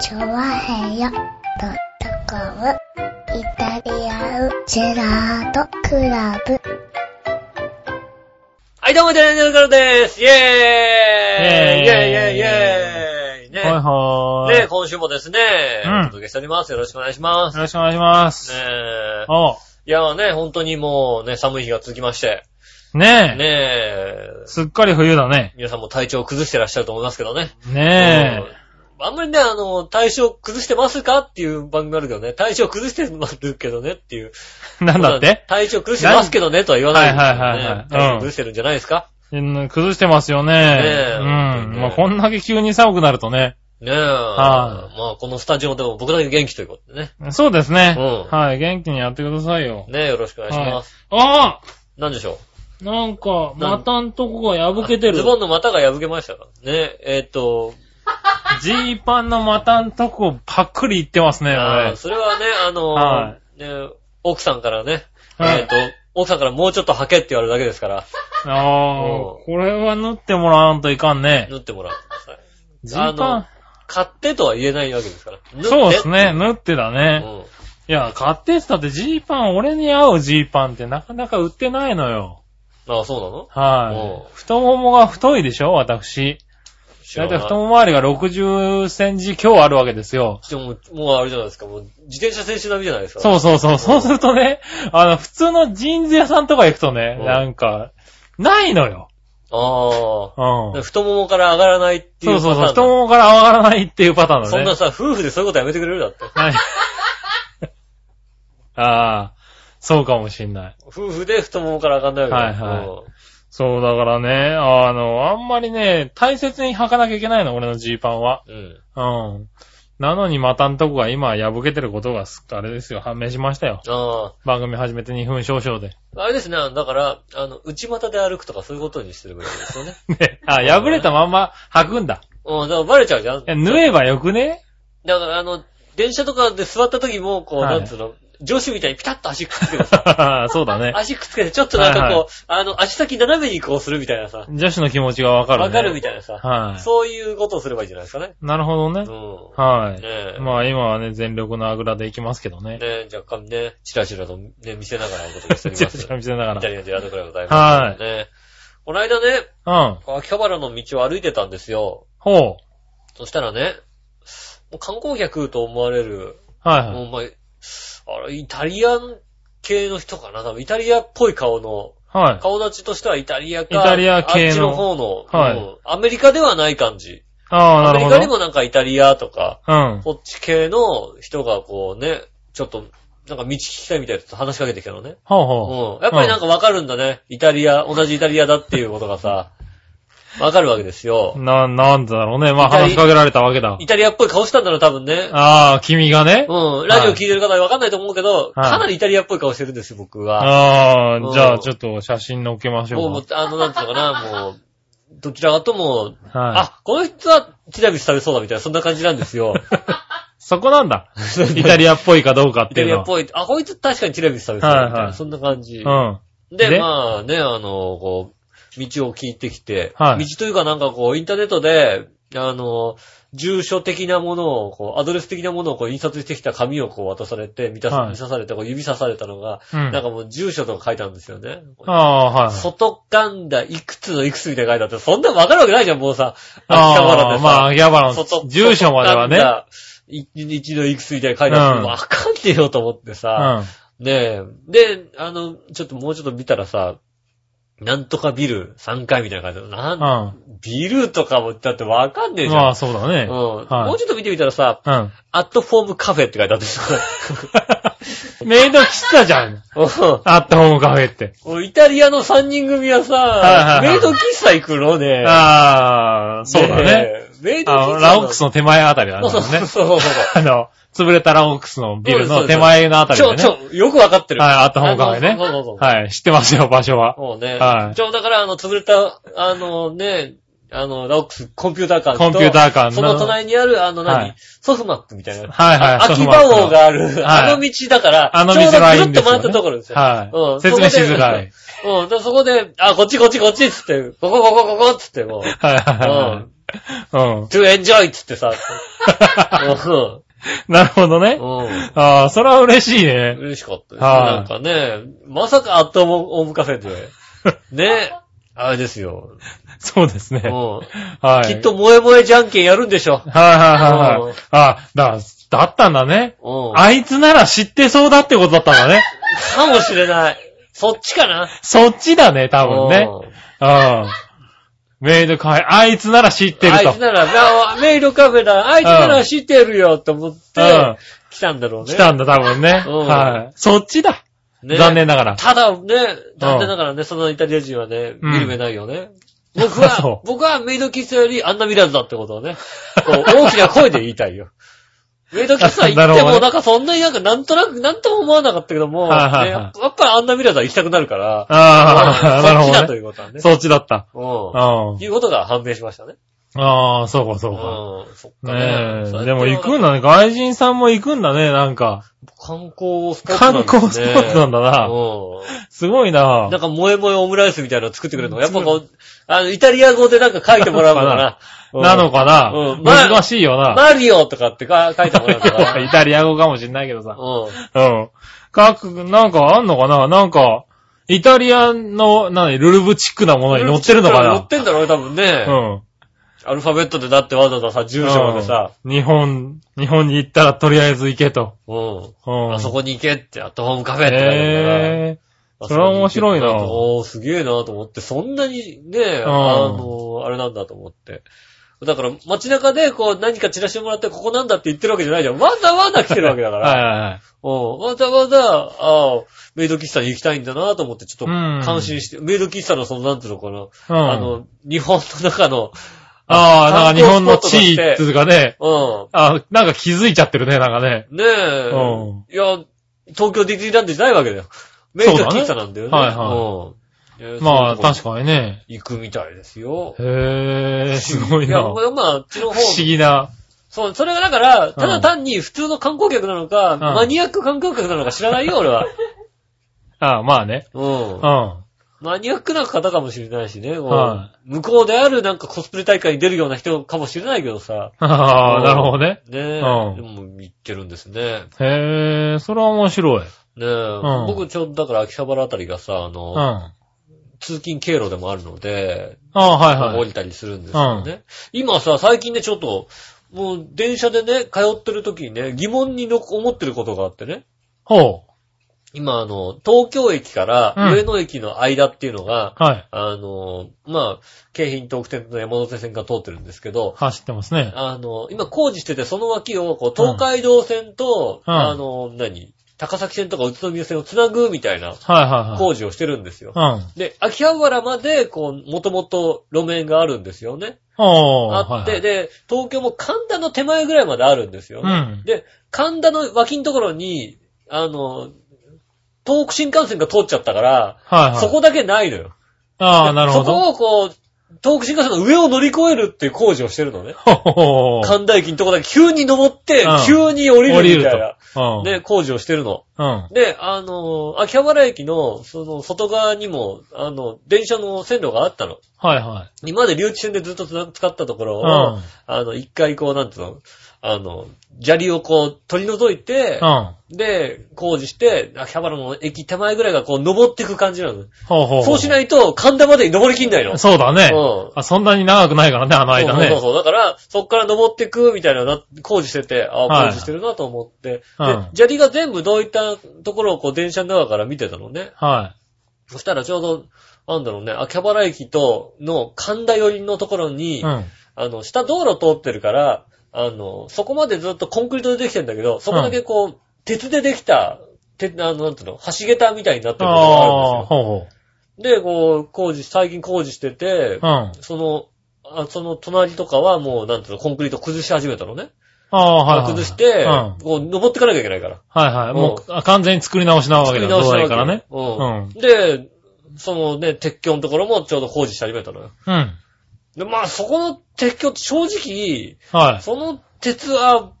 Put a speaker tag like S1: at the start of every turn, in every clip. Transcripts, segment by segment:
S1: チョワヘヨドットコムイタリアンジェラートクラブ。
S2: はい、どうも、ジャニーズからです。イェーイイェーイイェーイイェーイイェーイね
S3: はいはーい。
S2: ね今週もですね、
S3: うん
S2: お届けしております。よろしくお願いします。
S3: よろしくお願いします。
S2: ねえ。
S3: おう
S2: いやね、本当にもうね、寒い日が続きまして、
S3: ねえ。
S2: ねえ、
S3: すっかり冬だね。
S2: 皆さんも体調を崩してらっしゃると思いますけどね。
S3: ね
S2: うんあんまりね、あの、体調崩してますかっていう番組あるけどね、体調崩してますけどねっていう。
S3: え。なんだって？
S2: 体調崩してますけどねとは言わないね。
S3: はいはいはいはい
S2: 崩してるんじゃないですか？
S3: うん崩してますよね。
S2: ねえ
S3: うん。
S2: ね
S3: まあ、こんだけ急に寒くなるとね。
S2: ねえ。
S3: は
S2: まあ、このスタジオでも僕だけ元気ということでね。
S3: そうですね。
S2: うん
S3: はい。元気にやってくださいよ。
S2: ねえ、よろしくお願いします。
S3: あ
S2: なんでしょ
S3: あなんか、股んとこが破けてる
S2: うズ。ボンの股が破けましたかねえ、えーっと、
S3: ジーパンの股んとこパックリいってますね、
S2: あー
S3: 俺。
S2: それはね、あの
S3: は
S2: ね奥さんからね、
S3: はい
S2: えーっと、奥さんからもうちょっと履けって言われるだけですから、
S3: ああ、これは縫ってもらわんといかんね。
S2: 縫ってもらってください。
S3: ジーパン？
S2: 買ってとは言えないわけですから。縫って
S3: そうですね。縫ってだ
S2: う
S3: ね。
S2: ん。
S3: いや、買ってって言ったってジーパン、俺に合うジーパンってなかなか売ってないのよ。
S2: ああ、そうなの？
S3: はい。太ももが太いでしょ私。だいたい太もも周りが60センチ強あるわけですよ。
S2: でも、もうあれじゃないですか、もう自転車選手並みじゃないですか。
S3: そうそうそう。そうするとね、あの、普通のジーンズ屋さんとか行くとね、
S2: うん
S3: なんか、ないのよ。
S2: ああ。
S3: うん。
S2: 太ももから上がらないっていう
S3: そうそうそう。
S2: パターン
S3: 太ももから上がらないっていうパターンだね。
S2: そんなさ、夫婦でそういうことやめてくれるだって。
S3: はい。ああ、そうかもしんない。
S2: 夫婦で太ももから上がんないわけだ
S3: はいはいそう、だからね、あの、あんまりね、大切に履かなきゃいけないの、俺のジーパンは。
S2: うん。うん。
S3: うん。なのに股んとこが今破けてることがす、あれですよ、判明しましたよ。
S2: あ
S3: 番組始めて2分少々で。
S2: あ。あれですね、だから、あの、内股で歩くとかそういうことにしてればいいんですよね。
S3: ね、あ、破れたまんま履くんだ。
S2: うん、だからバレちゃうじゃん。
S3: いや縫えばよくね？
S2: だから、あの、電車とかで座った時も、こう、
S3: はい
S2: なんつうの、上司みたいにピタッと足くっつけてさ、
S3: そうだね。
S2: 足くっつけて、ちょっとなんかこう、
S3: はいはい
S2: あの、足先斜めにこうするみたいなさ、
S3: 女子の気持ちがわかるね。
S2: わかるみたいなさ、
S3: はい。
S2: そういうことをすればいいんじゃないですかね。
S3: なるほどね。
S2: うん。
S3: はい。
S2: ねえ。
S3: まあ今はね、全力のあぐらでいきますけどね。
S2: ね若干ね、チラチラとね、見せながらお届けしてます。
S3: っと見せなが
S2: イタリ
S3: ら。
S2: アンジェラートクラブでございます。
S3: はい
S2: ね。この間ね、
S3: うん。
S2: 秋葉原の道を歩いてたんですよ。
S3: ほ
S2: そしたらね、もう観光客と思われる、
S3: う。はいはい。
S2: もうまあ、あれ、イタリアン系の人かな？多分イタリアっぽい顔の、
S3: はい。
S2: 顔立ちとしてはイタリアか、
S3: イタリア系の
S2: あっちの方の、
S3: はい
S2: うんアメリカではない感じ。
S3: ああ、なるほど。
S2: アメリカにもなんかイタリアとか、
S3: うん。
S2: こっち系の人がこうね、ちょっと、なんか道聞きたいみたいなと話しかけてきたのね。
S3: ほうほ
S2: うん。やっぱりなんかわかるんだね。イタリア、同じイタリアだっていうことがさ、わかるわけですよ
S3: う。。な、なんだろうね。まあ話しかけられたわけだ
S2: イ。タリアっぽい顔したんだろう、多分ね。
S3: ああ、君がね。
S2: うん。ラジオ聞いてる方はわかんないと思うけど、
S3: はい
S2: かなりイタリアっぽい顔してるんですよ、僕は。
S3: ああ、
S2: うん
S3: じゃあちょっと写真載っけまし
S2: もう、も
S3: ょう
S2: うあの、なんていうのかな、もう、どちらかとも、
S3: か。はい。
S2: あ、この人はティラミス食べそうだみたいな、そんな感じなんですよ。
S3: そこなんだ。イタリアっぽいかどうかっ
S2: イ
S3: ていうのは。
S2: タリアっぽい。あ、こいつ確かにティラミス食べそうだみたいな、
S3: はいはい
S2: そんな感じ。
S3: うん。
S2: で、
S3: で？
S2: まあね、あの、こう、道を聞いてきて、
S3: はい
S2: 道というかなんかこう、インターネットで、あの、住所的なものを、こう、アドレス的なものをこう、印刷してきた紙をこう渡されて、見た
S3: はい
S2: 見さされて、こう指さされたのが、
S3: うん
S2: なんかもう住所とか書いてあるんですよね。
S3: ああ、はい。
S2: 外神田いくつのいくつみたいな書いてあって、そんなわかるわけないじゃん、もうさ。秋葉原でさ。
S3: ああ、まあ、秋葉原
S2: 外
S3: の住所まではね。
S2: 一日のいくつみたいな書いてあって、
S3: うん
S2: わかんねえよと思って
S3: う
S2: さ。
S3: ん。
S2: ねえ。で、あの、ちょっともうちょっと見たらさ、なんとかビル3階みたいな感じだなん、
S3: う
S2: ビルとかもだってわかんねえ
S3: ん。
S2: じゃん。
S3: まあ、そうだね。
S2: うん。
S3: はい
S2: もうちょっと見てみたらさ、
S3: うん。
S2: アットフォームカフェって書いてあってさ、
S3: メイド喫茶じゃん。
S2: う
S3: アットホームカフェって。
S2: んイタリアの3人組はさ、
S3: はいはいはい
S2: メイド喫茶行くのね。
S3: ああ、そうだね。
S2: イ
S3: あの、ラオックスの手前あたりだね。
S2: そうそうそうそうそう。
S3: あの、潰れたラオックスのビルの手前のあたりでね。
S2: ちょ、よくわかってる。
S3: はい、アットホームカフェね。
S2: そうそうそう。
S3: はい、知ってますよ、場所は。
S2: もうね。
S3: はい
S2: ちょ、だから、あの、潰れた、あのね、あの、ラオックスコンピューター館と、
S3: コンピューター館の
S2: その隣にある、あの何、
S3: はい
S2: ソフマップみたいな。
S3: はいはい
S2: あ空き
S3: ソフマップの
S2: 場王がある、
S3: はい
S2: あの道だから、
S3: あの道
S2: ちょうどぐるっと回ったところですよ。
S3: はい
S2: うん
S3: 説明しづらい。
S2: そこでうん。でそこで、あ、こっちこっちこっちっつって、ここここここっつってもう、
S3: はいはいは
S2: うん。
S3: うん。
S2: to enjoy っつってさ。う ん
S3: なるほどね。
S2: うん。
S3: ああ、それは嬉しいね。
S2: 嬉しかったですなんかね、まさかアットホームカフェで、ね、あれですよ。
S3: そうですね。
S2: うん
S3: はい。
S2: きっと萌え萌えじゃんけんやるんでしょ。
S3: はいはいはい
S2: うん
S3: はい。あ、だ、だったんだね。
S2: うん。
S3: あいつなら知ってそうだってことだったんだね。
S2: かもしれない。そっちかな
S3: そっちだね、多分ね。
S2: うん
S3: うん。メイドカフェ、あいつなら知ってると。
S2: あいつなら、あメイドカフェだ。あいつなら知ってるよ、と思って
S3: うん、
S2: 来たんだろうね。
S3: 来たんだ、多分ね。
S2: うん
S3: はい。そっちだ。
S2: ね
S3: 残念ながら。
S2: ただね、残念ながらね、そのイタリア人はね、
S3: うん
S2: 見る目ないよね。僕
S3: そ
S2: は
S3: う、
S2: 僕はメイド喫茶よりあんな見らずだってことをね、こう大きな声で言いたいよ。メイド喫茶行っても、
S3: な
S2: んかそんなになんかなんとなく、なんとも思わなかったけども、
S3: はいはいはい
S2: ねやっぱりあんな見らずは行きたくなるから、
S3: ああ、なるほ
S2: そっちだと。いうことはね。
S3: そっちだった。
S2: う。
S3: うんん。
S2: いうことが判明しましたね。
S3: ああ、そうかそうか。
S2: うん。そっか
S3: ねえ。でも行くんだね。外人さんも行くんだね、なんか。
S2: 観光スポットなん
S3: 観
S2: ですね。
S3: 光スポットなんだな。
S2: う。
S3: すごいなん
S2: なんか、萌え萌えオムライスみたいなの作ってくれるのが、やっぱこう、あの、イタリア語でなんか書いてもらうのかな。うん
S3: なのかな
S2: うんまあ
S3: 難しいよな。
S2: マリオとかってか書いてもらうのかな。
S3: イタリア語かもしんないけどさ。
S2: うん。
S3: うん。かく、なんかあんのかななんか、イタリアの、なに、ルルブチックなものに載ってるのか
S2: 載っ
S3: な
S2: てんだろうね、多分ね。
S3: うん。
S2: アルファベットでだってわざわざさ、住所までさ、
S3: うん日本、日本に行ったらとりあえず行けと。
S2: うん。
S3: うん。
S2: あそこに行けって、アットホームカフェって書いてあるから。
S3: へそれは面白いな
S2: おー、すげえなと思って、そんなにね、
S3: ん
S2: あの、あれなんだと思って。だから、街中でこう何かチラシをもらってここなんだって言ってるわけじゃないじゃん。わざわざ来てるわけだか
S3: ー。
S2: ら。
S3: はいはいはい。
S2: うんわざわざ、ああ、メイド喫茶に行きたいんだなと思って、ちょっと
S3: うん
S2: 感心して、メイド喫茶のその、なんていうのかな、
S3: うん。
S2: あの、日本の中の、
S3: ああ、なんか日本の地位っていうかね、
S2: う
S3: あなんか気づいちゃってるね、なんかね。
S2: ん。ねえ、
S3: うん
S2: いや、東京ディズニーランドじゃないわけだよ。メイド喫茶なんだよね。はいはい。
S3: まあ、確
S2: に。
S3: かにね。
S2: 行くみたいですよ。
S3: へえ、すごいな。
S2: や、
S3: 不
S2: まあ、まあ、あっちの方
S3: 思議な。
S2: そう、それがだから、ただ単に普通の観光客なのか、
S3: ん
S2: マニアック観光客なのか知らないよ、俺は。
S3: ああ、まあね。
S2: うん
S3: うん。。は
S2: マニアックな方かもしれないしね。
S3: は
S2: 向こうであるなんかコスプレ大会に出るような人かもしれないけどさ。
S3: ああ、なるほどね。
S2: ねえ。
S3: うん
S2: でも行ってるんですね。
S3: へえ、それは面白い。
S2: ねえ。
S3: ん
S2: 僕ちょうどだから秋葉原あたりがさ、あ
S3: うん。
S2: の、
S3: あ
S2: 通勤経路でもあるので、
S3: あ、はいはい。
S2: 降りたりするんですよね。今さ、最近ね、ちょっと、もう電車でね、通ってる時にね、疑問にの思ってることがあってね。
S3: ほ
S2: 今、あの、東京駅から
S3: うん
S2: 上野駅の間っていうのが、
S3: う。はい。
S2: あの、まあ、京浜東北線と山手線が通ってるんですけど、
S3: 走ってますね。
S2: あの、今工事してて、その脇を、こう、東海道線と、
S3: うん
S2: あの、何高崎線とか宇都宮線をつなぐみたいな
S3: はいはいはい。
S2: 工事をしてるんですよ。
S3: うん。
S2: で、秋葉原まで、こう、もともと路面があるんですよね。あって、
S3: はいはい、
S2: で、東京も神田の手前ぐらいまであるんですよね。
S3: うん
S2: で、神田の脇のところに、あの、東北新幹線が通っちゃったから、
S3: はいはい。
S2: そこだけないのよ。
S3: ああ、なるほ
S2: そ
S3: ど。
S2: こをこう、東北新幹線の上を乗り越えるっていう工事をしてるのね。神田駅のとこだけ急に登って
S3: うん、
S2: 急に降りるみたいな、
S3: と。うん。
S2: ね、工事をしてるの。
S3: うん。
S2: で、あの、秋葉原駅の、その、外側にも、あの、電車の線路があったの。
S3: はいは
S2: 今まで留置線でずっと使ったところを、
S3: うん
S2: あの、一回こう、なんていうの、あの、砂利をこう、取り除いて
S3: い。う、ん。
S2: で、工事して、秋葉原の駅手前ぐらいがこう、登っていく感じなの。
S3: ほうほう。
S2: そうしないいと、神田までに登りきんないの。
S3: そうだね。
S2: うん
S3: あ、そんなに長くないからね、あの間ね。
S2: そうそうそう。だから、そっから登ってくみたいなな、工事してて、ああ、
S3: はい
S2: 工事してるなと思って。
S3: うん
S2: で、砂利が全部どういったところをこう、電車の中から見てたのね。
S3: は
S2: そしたらちょうど、なんだろうね、秋葉原駅と、の神田寄りのところに、
S3: い。うん。
S2: あの、下道路通ってるから、あの、そこまでずっとコンクリートでできてんだけど、そこだけこう、鉄でできた、て、あの、なんていうの、橋桁みたいになってるところがあるんです
S3: ああ、
S2: よ。
S3: ほうほ
S2: で、こう、工事、最近工事してて、
S3: う。うん。あ
S2: その、あその隣とかはもう、なんていうの、コンクリート崩し始めたのね。
S3: あ、はいはい。
S2: 崩して、
S3: うん。はい
S2: こう、登ってかなきゃいけないから。
S3: はい。もう、あ完全に作り直しなわけだ。
S2: 作り直し
S3: どう
S2: たわけよ
S3: だいからね。
S2: うん。
S3: うん
S2: で、そのね、鉄橋のところもちょうど工事し始めたのよ。
S3: うん。
S2: で、まあ、そこの鉄橋って正直、
S3: はい。
S2: その鉄は、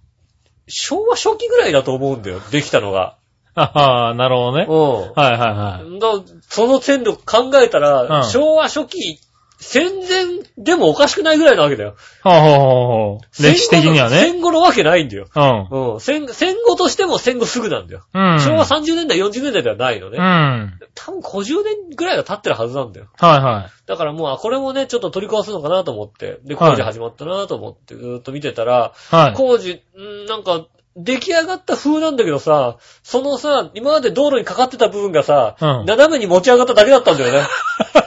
S2: 昭和初期ぐらいだと思うんだよ、できたのが。
S3: ああ、なるほどね。
S2: うん。
S3: はいはいはい。
S2: だその線路考えたら、
S3: うん
S2: 昭和初期、戦前でもおかしくないぐらいなわけだよ。
S3: はあ、はあはあはあ、歴史的にはね。
S2: 戦後のわけないんだよ。
S3: うん。
S2: うん。戦戦後としても戦後すぐなんだよ。
S3: うん。
S2: 昭和30年代、40年代ではないのね。
S3: うん。はい
S2: 多分50年ぐらいは経ってるはずなんだよ。
S3: は
S2: だからもう、あ、これもね、ちょっと取り壊すのかなと思って、で、
S3: はい
S2: 工事始まったなと思って、ずーっと見てたら、
S3: い。はい。
S2: 工事、んーなんか、出来上がった風なんだけどさ、そのさ、今まで道路にかかってた部分がさ、
S3: うん
S2: 斜めに持ち上がっただけだったんだよね。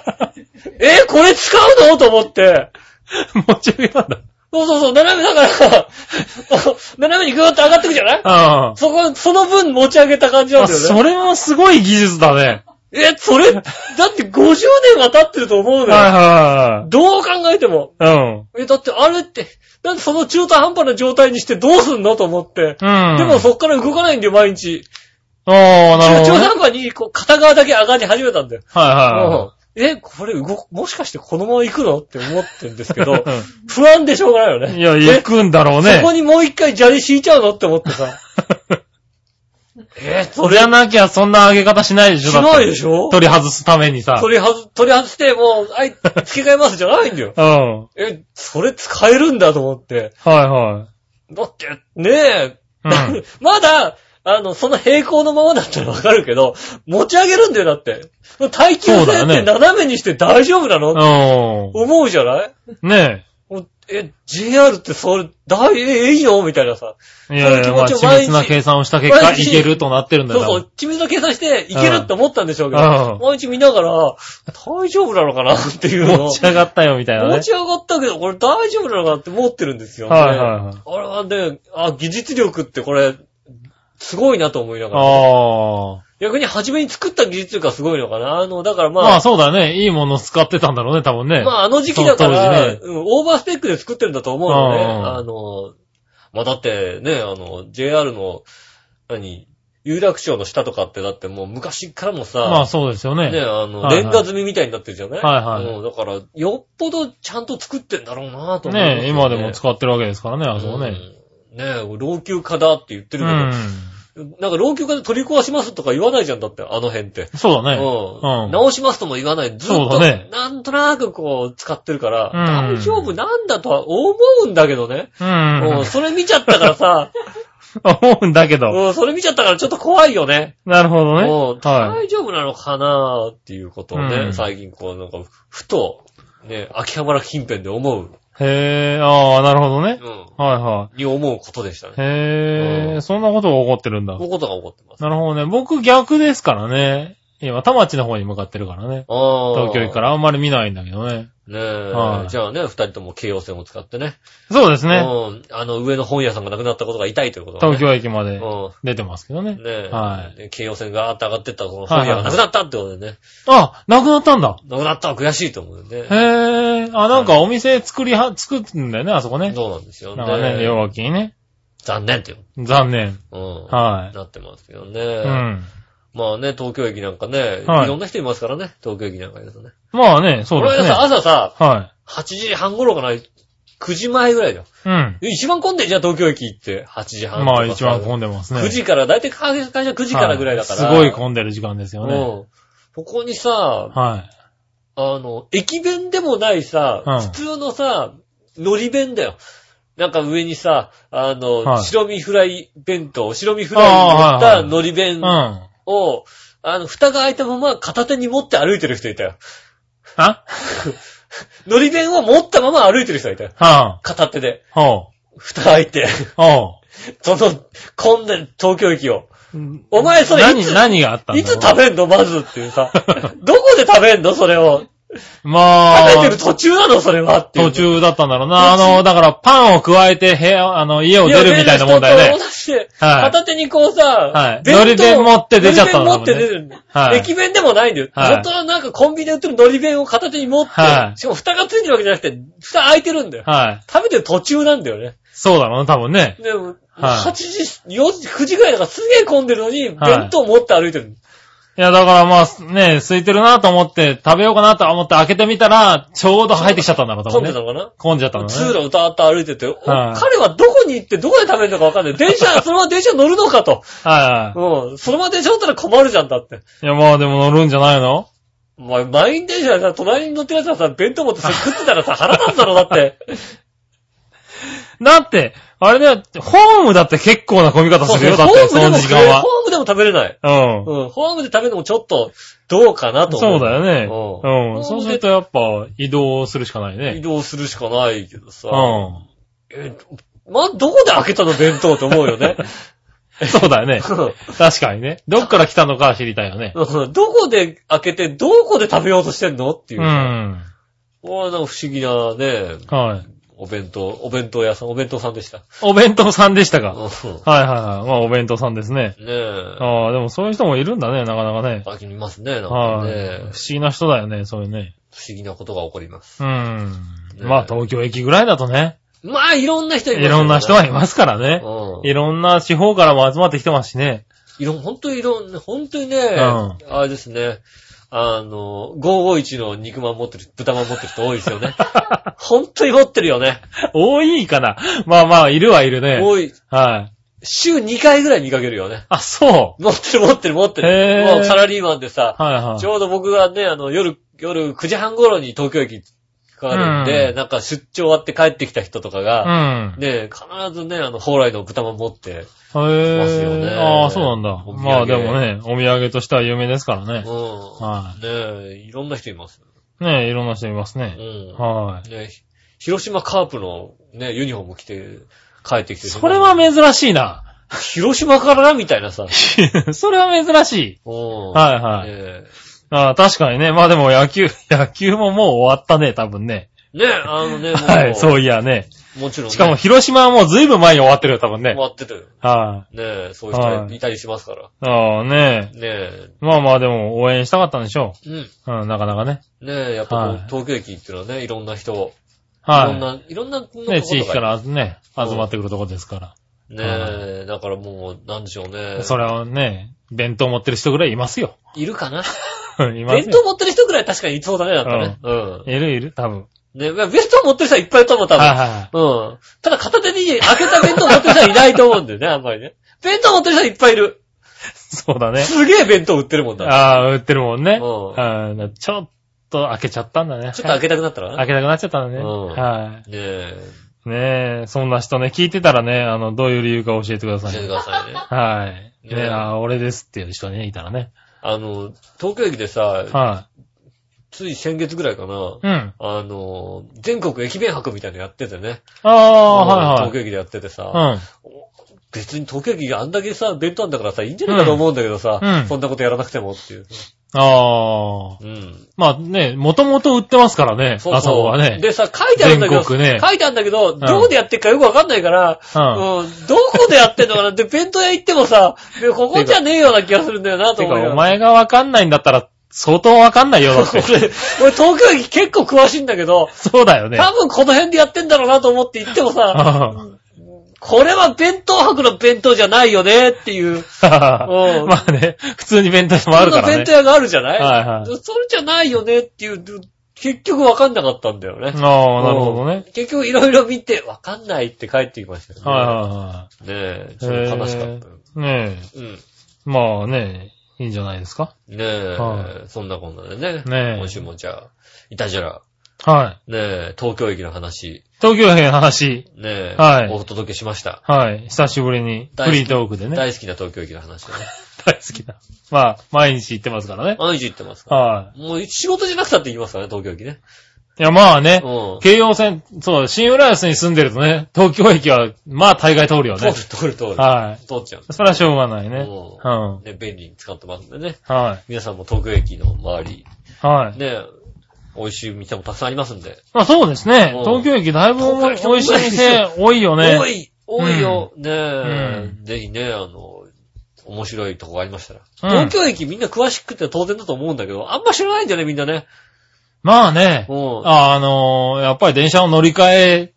S2: えこれ使うの？と思って。
S3: 持ち上げたんだ。
S2: そうそうそう、斜めだから、斜めにぐーっと上がってくじゃない？
S3: あ
S2: そこ、その分持ち上げた感じなん
S3: あ。
S2: だよね。
S3: それもすごい技術だね。
S2: え、それ、だって50年は経ってると思うのよ。
S3: はいは
S2: どう考えても。
S3: いはい。
S2: え、だってあれって、なんでその中途半端な状態にしてどうすんのと思って。
S3: うん。うん。
S2: でもそっから動かないんだよ、毎日。
S3: ああ、なるほどね。
S2: 中途半端に、こう、片側だけ上がり始めたんだよ。
S3: はいは
S2: うんえ、これ動く、もしかしてこのまま行くのって思ってんですけど
S3: い、
S2: 不安でしょうがないよね。
S3: はい。いや、
S2: え
S3: 行くんだろうね
S2: そ。こにもう一回砂利敷いちゃうのって思ってさ。え、それ
S3: そりゃなきゃそんな上げ方しないでしょ
S2: しないで
S3: ょ
S2: しょ？
S3: 取り外すためにさ。
S2: 取り外、取り外して、もう、あい、付け替えますじゃないんだよ。
S3: うん。はい
S2: え、それ使えるんだと思って。
S3: は
S2: だって、ねえ、
S3: い。うん。
S2: まだ、あの、その平行のままだったらわかるけど、持ち上げるんだよ、だって。耐久性って斜めにして大丈夫なの、
S3: う
S2: 思うじゃない？
S3: ん。ね
S2: もうえ、JR ってそれ、大、え、いいのみたいなさ。
S3: え。いやいや、まあ、緻密な計算をした結果、いけるとなってるんだよ。
S2: そうそう、緻密な計算していけるって思ったんでしょうけど、
S3: うん
S2: 毎日見ながら、大丈夫なのかなっていうのを
S3: 持ち上がったよ、みたいなね
S2: 持。ち上がったけど、これ大丈夫なのかなって思ってるんですよね。
S3: はいはいはい
S2: あれはね、あ、技術力ってこれ、すごいなと思いながら。
S3: ああ。
S2: 逆に初めに作った技術力がすごいのかな？あの、だからまあ、
S3: まあそうだね。いいもの使ってたんだろうね、多分ね。
S2: まああの時期だから、
S3: ね
S2: うんオーバースペックで作ってるんだと思うのね。
S3: うん
S2: あの、まあだってね、あの、JR の、何、有楽町の下とかってだってもう昔からもさ、
S3: まあそうですよね。
S2: ね、あの、
S3: はいはい
S2: レンガ積みみたいになってるじゃない？
S3: はいはい
S2: うんだから、よっぽどちゃんと作ってんだろうなと思
S3: ねえ、今でも使ってるわけですからね、あそこね。
S2: うんねえ、老朽化だって言って
S3: う
S2: るけど、
S3: ん。
S2: なんか老朽化で取り壊しますとか言わないじゃんだって、あの辺って。
S3: そうだね。
S2: うん。
S3: うん。
S2: 直しますとも言わない。ずっと、
S3: ね
S2: なんとなくこう、使ってるから、
S3: うん
S2: 大丈夫なんだとは思うんだけどね。
S3: う
S2: うん。
S3: ん。
S2: それ見ちゃったからさ、
S3: 思うんだけど。
S2: うん、それ見ちゃったからちょっと怖いよね。
S3: なるほどね。
S2: うん
S3: は
S2: 大丈夫なのかなっていうことをね、
S3: うん
S2: 最近こう、なんか、ふと、ね、秋葉原近辺で思う、
S3: い。へえ、ああ、なるほどね。
S2: うん、
S3: はいは
S2: に思うことでしたね。
S3: い。へえ、
S2: うん
S3: そんなことが起こってるんだ
S2: こ。ういうことが起こってます。
S3: なるほどね。僕逆ですからね。今、田町の方に向かってるからね。
S2: ああ。
S3: 東京駅からあんまり見ないんだけどね。
S2: ねえ、
S3: はい
S2: じゃあね、二人とも京葉線を使ってね。
S3: そうですね。
S2: うん。あの、上の本屋さんがなくなったことが痛いということだね。
S3: 東京駅まで
S2: う
S3: 出てますけどね
S2: ん。。ねえ。
S3: はい
S2: で京葉線がーって上がってったこの本屋がなくなったってことでね。
S3: あ、なくなったんだ。
S2: なくなったら悔しいと思うよね。
S3: へえ、あ、なんかお店作りは、作んだよね、あそこね。
S2: そうなんですよね。
S3: なんかね、両脇にね。
S2: 残念っていう。
S3: 残念。
S2: うん。
S3: は
S2: なってますけど
S3: い。
S2: ね。
S3: うん。
S2: まあね、東京駅なんかね、
S3: はい
S2: いろんな人いますからね、東京駅なんかですとね。
S3: まあね、そうですね。
S2: この間さ、朝さ、
S3: は
S2: 8時半頃かな、9時前ぐらいだよ。
S3: い。うん。
S2: 一番混んでんじゃん、東京駅行って。8時半。
S3: まあ一番混んでますね。
S2: 9時から、だいたい会社9時からぐらいだから。
S3: はいすごい混んでる時間ですよね。
S2: うん。ここにさ、
S3: はい。
S2: あの、駅弁でもないさ、
S3: うん
S2: 普通のさ、海苔弁だよ。なんか上にさ、あの、
S3: はい
S2: 白身フライ弁当、白身フライに乗った海苔弁
S3: うん。
S2: を、あの、蓋が開いたまま片手に持って歩いてる人いたよ。
S3: あ？
S2: 海苔弁を持ったまま歩いてる人いたよ。
S3: は
S2: 片手で。
S3: あ。ほ
S2: 蓋開いて。
S3: う。ほ
S2: その、混んでる東京駅を。
S3: う。
S2: お前それい
S3: 何、
S2: つ、
S3: 何があったんだ
S2: いつ食べんの？まずっていうさ。どこで食べんの？それを。
S3: まあ、
S2: 食べてる途中なのそれはっていう。
S3: 途中だったんだろうな。あの、だからパンを加えて部屋、あの、家を出るみたいなもんだよねはい
S2: 片手にこうさ、
S3: はい海苔弁持って出ちゃったんだもんね
S2: 海苔弁持って出るんだよ。
S3: はい
S2: 駅弁でもないんだよ。
S3: はい
S2: 本当はなんかコンビニで売ってる海苔弁を片手に持って、
S3: はい
S2: しかも蓋がついてるわけじゃなくて、蓋開いてるんだよ。
S3: はい。
S2: 食べてる途中なんだよね。
S3: そうだろうな、多分ね。
S2: でも、
S3: はい
S2: 8時、4時、9時ぐらいだからすげえ混んでるのに、弁当持って歩いてる。
S3: いや、だからまあ、ね、空いてるなと思って、食べようかなと思って開けてみたら、ちょうど入ってきちゃったんだろう、多分ね。
S2: 混んでたのかな？
S3: 混んじゃったのね。
S2: 通路をたーっと歩いてて、お
S3: はい
S2: 彼はどこに行ってどこで食べるのかわかんない。電車、そのまま電車乗るのかと。
S3: はいは
S2: うん。そのまま電車乗ったら困るじゃんだって。
S3: い。いや、まあでも乗るんじゃないの？
S2: まあ、満員電車でさ、隣に乗ってるやつはさ、弁当持ってそれ食ってたらさ、腹立つだろ、だって。
S3: だって、あれだよ、ホームだって結構な混み方するよ、だって、その時間は
S2: ホ。ームでも食べれない。
S3: うん。
S2: うん。ホームで食べるのもちょっと、どうかなと思う。
S3: そうだよね。
S2: うん
S3: うん。そうするとやっぱ移動するしかない
S2: 移
S3: ね。
S2: 動するしかないけどさ。
S3: う
S2: え、ま、どこで開けたの弁当って思うよね。
S3: ん。そうだよね。確かにね。どっから来たのか知りたいよね。
S2: うんどこで開けて、どこで食べようとしてんのっていうう。
S3: ん。
S2: これなんか不思議なね、
S3: はい。
S2: お弁当、お弁当屋さん、お弁当さんでした。
S3: お弁当さんでしたか？
S2: うん
S3: はいはいはい。まあお弁当さんですね。
S2: ねえ。
S3: ああ、でもそういう人もいるんだね、なかなかね。
S2: 最近いますね、なんか
S3: はい。
S2: ね
S3: 不。思議な人だよね、そういうね。
S2: 不思議なことが起こります。
S3: うん。
S2: ね
S3: まあ東京駅ぐらいだとね。
S2: まあ、いろんな人います
S3: いろんな人はいますからね。
S2: うん。
S3: いろんな地方からも集まってきてますしね。
S2: いろん、本当にいろんな、本当にね、
S3: ん
S2: あれですね、あの、551の肉まん持ってる、豚まん持ってる人多いですよね。本当に持ってるよね。
S3: 多いかな。まあまあ、いるはいるね。
S2: 多い。
S3: はい。
S2: 週2回ぐらい見かけるよね。
S3: あ、そう。
S2: 持ってる持ってる持ってる。もうサラリーマンでさ、
S3: はいはい。
S2: ちょうど僕がね、あの、夜、夜9時半頃に東京駅かかるんで、
S3: うん
S2: なんか出張終わって帰ってきた人とか
S3: う
S2: が、
S3: ん。
S2: ね、必ずね、あの、蓬莱の豚まん持って、
S3: へ
S2: ますよ
S3: え。
S2: ね
S3: ああ、そうなんだ。まあでもね、お土産としては有名ですからね。
S2: うん。
S3: は
S2: ねえ、いろんな人います。
S3: ねいろんな人います
S2: う
S3: ね。
S2: ん。
S3: はい。
S2: ね、ひ広島カープのね、ユニフォーム着て帰ってきて
S3: それは珍しいな。
S2: 広島からなみたいなさ。
S3: それは珍しい。
S2: うん。
S3: はいはい
S2: ね
S3: ああ、確かにね。まあでも野球、野球ももう終わったね、多分ね。
S2: ねあのね、もう、
S3: はい、そういやね。
S2: もちろん、ね。
S3: しかも広島はもうずいぶん前に終わってるよ、多分ね
S2: 終。わってたよ。
S3: は
S2: ねそういう
S3: はい
S2: 人いたりしますから。
S3: い。ああ、ね
S2: ねえ。
S3: まあまあでも応援したかったんでしょ
S2: うん。
S3: う。うん、なかなかね。
S2: ねえ、やっぱこう、
S3: はい
S2: 東京駅っていうのはね、いろんな人、いろん
S3: は
S2: な、いろんな、
S3: い。ね、地域か。らね、
S2: うん
S3: 集まってくるとこですから。
S2: ねえ、だからもう、なんでしょうね。
S3: それはね、弁当持ってる人ぐらいいますよ。
S2: いるかな？
S3: いますよ。
S2: 弁当持ってる人ぐらい確かにいそうだね、なんかね。うん。
S3: いるいる、多分。
S2: ね、まあ弁当持ってる人はいっぱいいると思う、多分。
S3: はいは
S2: うん。ただ片手に開けた弁当持ってる人はいないと思うんだよね、あんまりね。弁当持ってる人はいっぱいいる。
S3: い。そうだね。
S2: すげえ弁当売ってるもんだ。
S3: ああ、売ってるもんね。
S2: うん
S3: はい。ちょっと開けちゃったんだね。
S2: ちょっと開けたくなったら
S3: 開けたくなっちゃったんだね。
S2: うん
S3: は
S2: ねえ、
S3: い。ねえ、そんな人ね、聞いてたらね、あの、どういう理由か教えてくださ
S2: 教えて
S3: い。
S2: くださいね。
S3: はい。
S2: ね
S3: ねえ、ああ、俺ですっていう人ね、いたらね。
S2: あの、東京駅でさ、
S3: は
S2: つい先月ぐらいかな、
S3: い。うん。
S2: あの、全国駅弁博みたいなのやっててね。
S3: ああ、はい
S2: 東京駅でやっててさ、
S3: はい。
S2: 別に東京駅あんだけさ、弁当あんだからさ、いいんじゃないかと思うんだけどさ、
S3: うん
S2: そんなことやらなくてもっていう。
S3: うん。ああ。
S2: うん。
S3: まあね、もともと売ってますからね、あそこはね。
S2: でさ、書いてあるんだけど、
S3: 全国ね
S2: 書いてあるんだけど、どこでやってるかよくわかんないから、
S3: うん。
S2: うん、どこでやってんのかなって、弁当屋行ってもさ、でここじゃねえような気がするんだよな、と
S3: てか、
S2: 思うよ。
S3: お前がわかんないんだったら、相当わかんないよ、だって。
S2: 俺、俺東京駅結構詳しいんだけど、
S3: そうだよね。
S2: 多分この辺でやってんだろうなと思って行ってもさ、
S3: うん
S2: これは弁当博の弁当じゃないよねっていう、
S3: まあね、普通に弁当屋もあるからね
S2: 普通の弁当。屋があるじゃない？
S3: はいはい
S2: それじゃないよねっていう、結局わかんなかったんだよね。
S3: ああ、なるほどね。
S2: 結局いろいろ見て、わかんないって帰ってきましたよね。
S3: はいは
S2: ねえ、ちょっと悲しかった。
S3: ね
S2: うん。
S3: え。まあね、いいんじゃないですか？
S2: ねえ、
S3: は
S2: そんなこんなでね。
S3: ねえ
S2: 今週もじゃあ、いたじら、
S3: はい。
S2: ねえ、東京駅の話、
S3: 東京駅の話。
S2: ねえ、
S3: はい
S2: お届けしました。
S3: はい。久しぶりに、フリートークでね。
S2: 大好きな東京駅の話をね。
S3: 大好きな。まあ、毎日行ってますからね。
S2: 毎日行ってますから。
S3: は
S2: もう仕事じゃなくたって行きますからね、東京駅ね。
S3: い。いや、まあね。
S2: うん。
S3: 京葉線、そう、新浦安に住んでるとね、東京駅は、まあ大概通るよね。
S2: 通る通る通る。
S3: はい。
S2: 通っちゃう。
S3: それはしょうがないね。
S2: う
S3: うん。
S2: ね、便利に使ってますんでね。
S3: はい。
S2: 皆さんも東京駅の周り、
S3: はい。
S2: ね、美味しい店もたくさんありますんで。
S3: まあそうですね
S2: うん。
S3: 東京駅だいぶ美味しい店多いよね。
S2: 多い多いよ。ねえ、
S3: う
S2: ぜひね、あの、面白いとこがありましたら。
S3: うん
S2: 東京駅みんな詳しくて当然だと思うんだけど、あんま知らないんだよね、みんなね。
S3: まあね
S2: う。ん。
S3: あ、あのーやっぱり電車の乗り換え、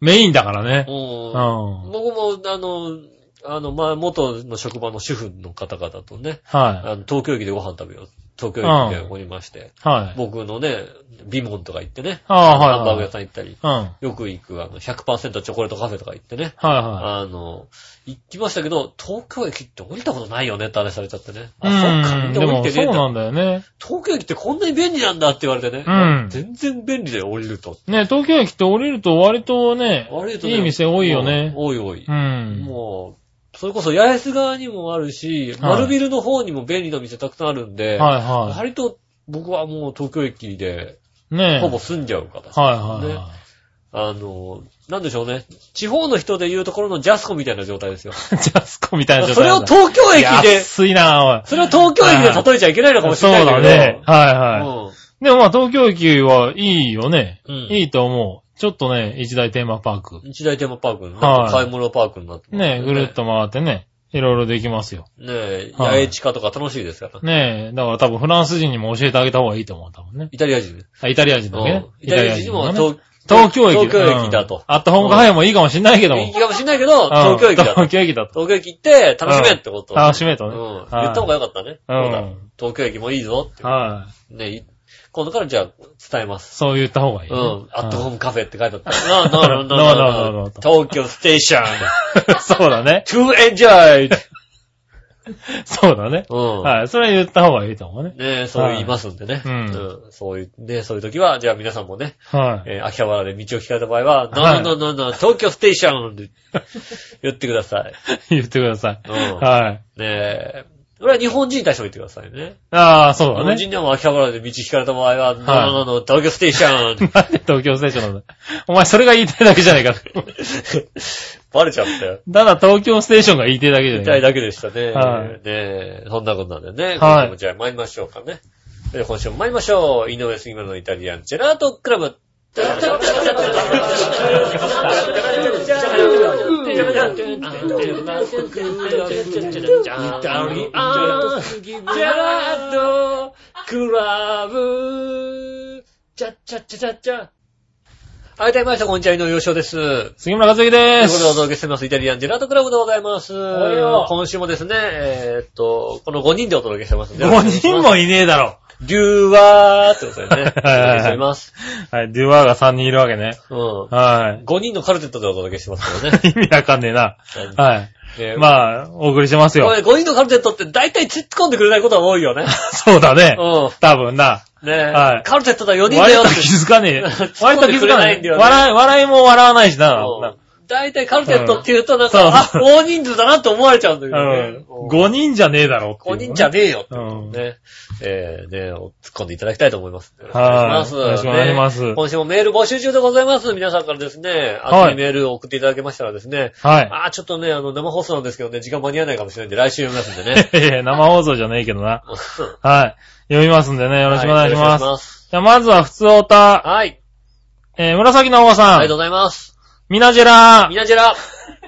S3: メインだからね。
S2: う。
S3: うんん。
S2: 僕も、あの、あの、まあ、元の職場の主婦の方々とね、
S3: は
S2: あの東京駅でご飯食べようって東京駅でおりまして、
S3: はい。
S2: 僕のね、ビモンとか行ってね、
S3: ああはいはい
S2: ハンバーグ屋さん行ったり、
S3: うん。はい
S2: よく行くあの100%チョコレートカフェとか行ってね、
S3: は
S2: あの、行きましたけど、東京駅って降りたことないよねって話されちゃってね。
S3: い。
S2: あ、そっか、
S3: でも
S2: 降りてね。
S3: そうなんだよね。
S2: 東京駅ってこんなに便利なんだって言われてね。
S3: うん
S2: 全然便利だよ、降りると。
S3: ね、東京駅って降りると割とね、
S2: とね
S3: いい店多いよね
S2: うん多い多い。
S3: うん。
S2: もう、それこそ八重洲側にもあるし、
S3: はい
S2: 丸ビルの方にも便利な店たくさんあるんで、
S3: はいは
S2: 割と僕はもう東京駅で
S3: い。ね
S2: ほぼ住んじゃう形。
S3: はいはい
S2: ね
S3: は
S2: あの、なんでしょうね。地方の人で言うところのジャスコみたいな状態ですよ。
S3: い。ジャスコみたいな状
S2: それを
S3: 態なんだ。
S2: 東京駅で、
S3: 安いな。
S2: それを東京駅で例えちゃいけないのかもし
S3: そう
S2: れないけど。
S3: だね。はいはい。
S2: うん
S3: でもまあ東京駅はいいよね。
S2: うん
S3: いいと思う。ちょっとね、一大テーマパーク。
S2: 一大テーマパークに
S3: はい
S2: なって、買い物パークになってます
S3: ね、ぐるっ。と回ってね、いろいろできますよ。
S2: ねえ、
S3: はい
S2: 八重地下とか楽しいですから。
S3: ねえ、だから多分フランス人にも教えてあげた方がいいと思う、多分ね。
S2: イタリア人ね。
S3: あイタリア人だけね
S2: うん。イタリア人も
S3: ね
S2: 東
S3: 東京駅
S2: 東京駅だと
S3: うん。アットホームカフェもいいかもしんないけども。
S2: いいかもしれないけど、
S3: うん
S2: 東京駅だと。
S3: 東京駅だと。
S2: 東京駅行って楽しめってこと
S3: 楽しめとね
S2: うん。
S3: はい
S2: 言った方がよかったね。
S3: うん
S2: そうだ？東京駅もいいぞって。
S3: はい。
S2: ねい今度からじゃあ伝えます。
S3: そう言った方がいいね。
S2: うん。アットホー
S3: ム。
S2: ムカフェって書いてあった。No, no, no, no,
S3: No, no, no,
S2: no,
S3: no.
S2: no. 東京ステーション。
S3: そうだね。
S2: to enjoy!
S3: そうだね。
S2: うん。
S3: はい。それは言った方がいいと思うね。
S2: ねそう言いますんでね。
S3: うん
S2: そういう、ね、そういう時は、じゃあ皆さんもね、
S3: はい。
S2: えー秋葉原で道を聞かれた場合は、
S3: はい
S2: No, no, no, no, 東京ステーションって言ってください。
S3: 言ってください。
S2: うん
S3: はい。
S2: ねえ。俺は日本人に対しても言ってくださいね。
S3: ああ、そうだね。
S2: 日本人でも秋葉原で道聞かれた場合は、no, no, 東京ステーション
S3: なんで東京ステーションなんだお前それが言いたいだけじゃないか。
S2: バレちゃったよ。
S3: ただ東京ステーションが言いたいだけじゃない
S2: いたいだけでしたね。
S3: はい
S2: ねえ、そんなことなんでね。
S3: はい
S2: 今週もじゃあ参りましょうかね。で今週も参りましょう。井上杉村のイタリアンジェラートクラブ。はい、どうもみなさん、こんにちは、井上洋翔です。
S3: 杉村和之
S2: とい
S3: です。
S2: うことでお届けしてます、イタリアンジェラートクラブでございます。
S3: はいよ
S2: 今週もですね、えーっと、この5人でお届けしてますんで。
S3: 5人もいねえだろ。
S2: デューワーってことでね、お
S3: はいはい
S2: ます。
S3: はい、デュワーが3人いるわけね。
S2: うん。
S3: は
S2: 5人のカルテットでお届けしてますからね。
S3: い。意味わかんねえな。はい。
S2: ね
S3: まあ、お送りしてますよ。
S2: これ5人のカルテットって大体突っ込んでくれないことが多いよね。
S3: そうだね。
S2: う
S3: 多分な。
S2: ん。ねえ、
S3: はい
S2: カルテットだ4人だ
S3: 割
S2: よって。
S3: と気づかねえ。割と気づかない笑い、笑いも笑わないしな。
S2: うん大体カルテットって言うとなん
S3: うん
S2: か、あ、
S3: そう
S2: 大人数だなって思われちゃうんだけ
S3: う
S2: どね
S3: ん。。5人じゃねえだろっていう
S2: 5
S3: ね。
S2: 人じゃねえよって
S3: うん
S2: ね。えー、ね、突っ込んでいただきたいと思います。よろしくお
S3: はい
S2: 願いします。
S3: よろしくお願いします
S2: ね今週もメール募集中でございます。皆さんからですね、
S3: はい
S2: 熱いメールを送っていただけましたらですね、
S3: はい。
S2: あー、ちょっとね、あの、生放送なんですけどね、時間間に合わないかもしれないんで、来週読みますんでね。
S3: いやいや生放送じゃねえけどな。はい。読みますんでね、よろしくお願いします。
S2: はよろくお願いします。
S3: じゃあまずは普通おた、
S2: はい。
S3: えー、紫のおばさん
S2: ありがとう、ございます。
S3: ミナジェラ
S2: ミナジェラ。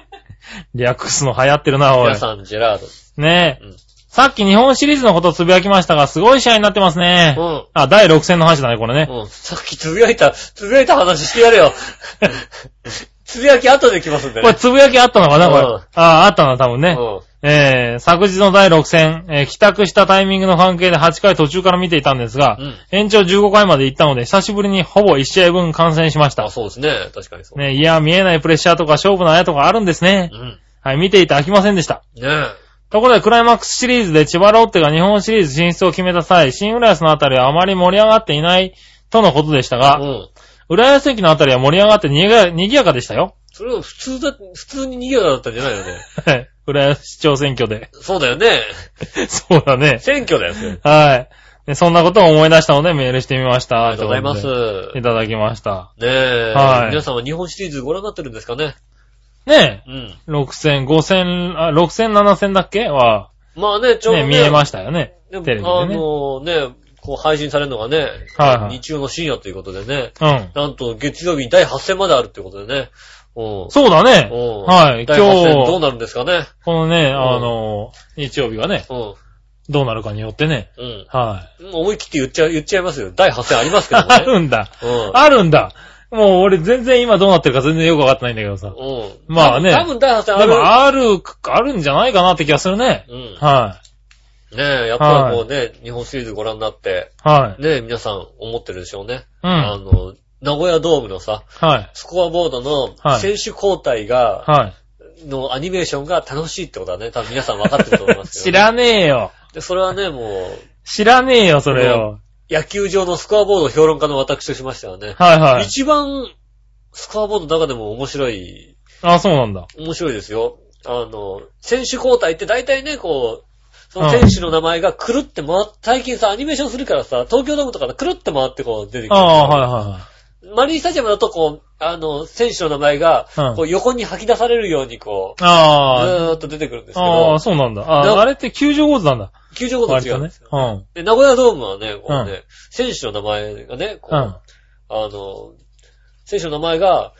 S3: 略すの流行ってるな、おい
S2: 皆。さん、ジェラード。
S3: ねえ、
S2: うん
S3: さっき日本シリーズのことつぶやきましたが、すごい試合になってますね。
S2: うん。
S3: あ、第6戦の話だね、これね。
S2: うん。さっきつぶやいた、つぶやいた話してやれよ。つぶやき後で来ますんでね。
S3: これつぶやきあったのかな、これ。
S2: うん
S3: ああ、あったな、多分ね。
S2: うん。
S3: えー、昨日の第6戦、えー帰宅したタイミングの関係で8回途中から見ていたんですが、
S2: うん
S3: 延長15回まで行ったので、久しぶりにほぼ1試合分観戦しました
S2: あ、。そうですね。確かにそう。
S3: ね、いや、見えないプレッシャーとか勝負のあやとかあるんですね
S2: う。ん。
S3: はい、見ていて飽きませんでした。
S2: ねえ。
S3: ところで、クライマックスシリーズで千葉ロッテが日本シリーズ進出を決めた際、新浦安のあたりはあまり盛り上がっていないとのことでしたが、
S2: うん。
S3: 浦安駅のあたりは盛り上がってにが賑やかでしたよ。
S2: それは普通だ、普通に賑やかだったんじゃないよね。
S3: はい。浦安市長選挙で。
S2: そうだよね。
S3: そうだね。
S2: 選挙だよ、それ。
S3: はい。でそんなことを思い出したのでメールしてみました。
S2: ありがとうございます。
S3: といただきました。
S2: ねえ。
S3: はい
S2: 皆さんは日本シリーズご覧になってるんですかね？
S3: ね
S2: うん。
S3: え、6戦、5戦、あ、6戦、7戦だっけ？は、
S2: まあね、ちょうど
S3: ね、見えま
S2: し
S3: したよね。
S2: た
S3: テレビで
S2: あ
S3: ね。
S2: のね、こう配信されるのがね、
S3: はいはい
S2: 日曜の深夜ということでね、
S3: うん。
S2: なんと月曜日に第8戦まであるってことでね。うん。
S3: そうだね。
S2: うん
S3: はい。今
S2: 第8戦どう
S3: 日、
S2: なるんですかね？
S3: このね、
S2: ん
S3: あの、日曜日がね、
S2: うん。
S3: どうなるかによってね。
S2: うん。
S3: は
S2: 思い切って言っちゃう、言っちゃいますよ。第8戦あります
S3: い。
S2: けども
S3: あ
S2: ね。
S3: るんだ。
S2: うん。
S3: あるんだ。もう俺全然今どうなってるか全然よくわかってないんだけどさ。
S2: うん。
S3: まあね
S2: 多分第8戦あ
S3: で
S2: る。
S3: もある、あるんじゃないかなって気がするね。
S2: うん。
S3: は
S2: ねえ、やっぱりこうね、日本シリーズご覧になって、
S3: はい。
S2: ねえ、皆さん思ってるでしょうね。
S3: うん。
S2: あの、名古屋ドームのさ、
S3: はい。
S2: スコアボードの
S3: はい
S2: 選手交代が、
S3: はい。
S2: のアニメーションが楽しいってことはね、多分皆さん分かってると思いますけど、
S3: 知らねえよ。
S2: で、それはね、もう、
S3: 知らねえよ、それよ。
S2: 野球場のスコアボード評論家の私としましてはね、
S3: はいはい。
S2: 一番、スコアボードの中でも面白い、
S3: あ、そうなんだ。
S2: 面白いですよ。あの、選手交代って大体ね、こう、その選手の名前がくるって回って、最近さ、アニメーションするからさ、東京ドームとかでくるって回ってこう出てくる。
S3: ああ、はいは
S2: マリンスタジアムだとこう、あの、選手の名前が、
S3: うん
S2: こう横に吐き出されるようにこう、
S3: いはい。あ
S2: ずーっと出てくるんですけ
S3: あ、あ
S2: ど
S3: あ、、そうなんだ。
S2: な
S3: あ、あれって球場ごとなんだ。
S2: 球場ごと違うんですよ。。
S3: うん。
S2: で、名古屋ドームはね、こうね、
S3: うん
S2: 選手の名前がね、こう、
S3: うん。
S2: あの、選手の名前が、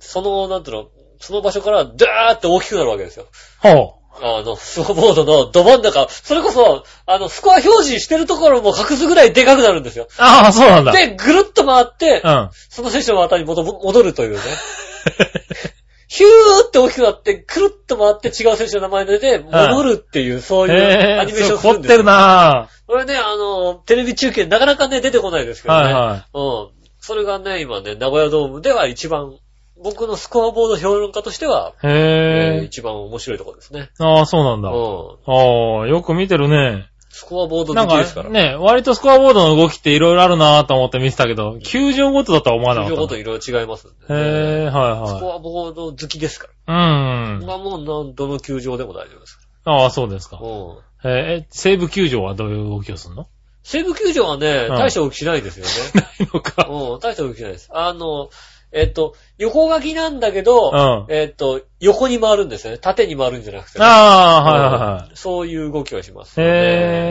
S2: その、なんていうの、その場所から、ダーって大きくなるわけですよ。
S3: ほ
S2: あの、スコアボードのど真ん中、それこそ、あの、スコア表示してるところも隠すぐらいでかくなるんですよ。
S3: う。ああ、そうなんだ。
S2: で、ぐるっと回って
S3: う、ん。
S2: その選手の股に戻戻るというね。ヒューって大きくなって、くるっと回って違う選手の名前で出て、戻るっていう、そういうアニメーションす
S3: 凝ってる
S2: るんですよ。
S3: な
S2: これね、あの、テレビ中継なかなかね、出てこないですけどね。
S3: はいはい
S2: うん。それがね、今ね、名古屋ドームでは一番、僕のスコアボード評論家としては、
S3: ぁ。
S2: えー。一番面白いところですね。
S3: ああ、そうなんだ。
S2: うん。
S3: ああ、よく見てるね。
S2: スコアボード好きですから。
S3: かね、割とスコアボードの動きっていろいろあるなぁと思って見てたけど、球場ごとだとは思わなかった。
S2: 球場ごといろいろ違いますんで、
S3: へえ、
S2: ス
S3: は
S2: コアボード好きですか
S3: いはい。うん
S2: ら。。まあもうどの球場でも大丈夫ですか
S3: ああ、そうですか。
S2: ら。うん。
S3: えー、西武球場はどういう動きをするの？
S2: 西武球場はね、
S3: うん
S2: 大した動きしないですよね。
S3: ないのか。
S2: うん、大した動きしないです。あの、えっと、横書きなんだけど、
S3: うん
S2: えっと、横に回るんですよね。縦に回るんじゃなくてね、
S3: ああ、はいはいはい。
S2: うんそういう動きをしますよね、
S3: へ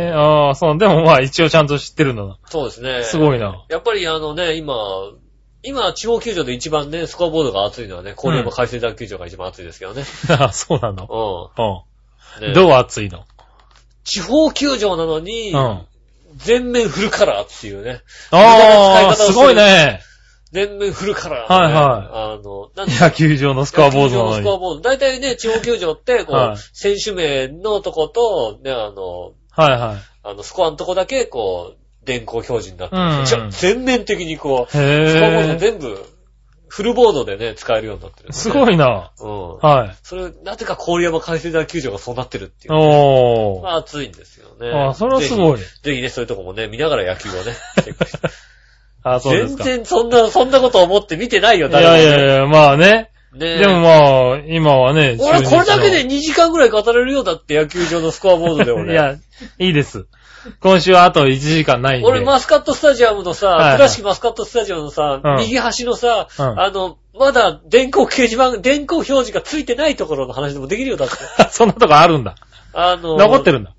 S3: え、ああ、そう、でもまあ一応ちゃんと知ってるんだな。
S2: そうですね。
S3: すごいな。
S2: やっぱりあのね、今、今、地方球場で一番ね、スコアボードが熱いのはね、郡山海星大球場が一番熱いですけどね。
S3: ああ、そうなの。
S2: うん。ね
S3: うん。どう熱いの？
S2: 地方球場なのに、
S3: うん。
S2: 全面フルカラーっていうね。
S3: ああ、すごいね。
S2: 全面フルカラー、ね。
S3: はいはい
S2: あの、なんて
S3: 野球場のスコアボードなのに。
S2: 野球場のスコアボード。大体ね、地方球場って、こう、
S3: はい
S2: 選手名のとこと、ね、あの、
S3: はいはい。
S2: あの、スコアのとこだけ、こう、電光表示になってる
S3: うん
S2: んですよ。全面的にこう、スコアボード。全部、フルボードでね、使えるようになってる、
S3: すご
S2: い。
S3: いな。
S2: うん。
S3: はい。
S2: それ、なぜか郡山海星大球場がそうなってるっていう。
S3: おー。
S2: まあ、熱いんですよね。
S3: あそれはすごい
S2: ぜひ。ぜひね、そういうとこもね、見ながら野球をね、チェックして
S3: あ、そうです
S2: 全然そんな、そんなこと思って見てないよ、
S3: や
S2: 誰もね。
S3: いやいや、まあね。
S2: ね
S3: でもまあ、今はね、
S2: 俺これだけで
S3: 中
S2: 2時間ぐらい語れるようだって野球場のスコアボードで俺。
S3: いや、いいです。今週はあと1時間ないんで。
S2: 俺マスカットスタジアムのさ、
S3: はいはい
S2: 倉敷マスカットスタジアムのさ、
S3: うん
S2: 右端のさ、
S3: うん
S2: あの、まだ電光掲示板、電光表示がついてないところの話でもできるようだって。
S3: そんなとこあるんだ。
S2: あの、
S3: 残ってるんだ。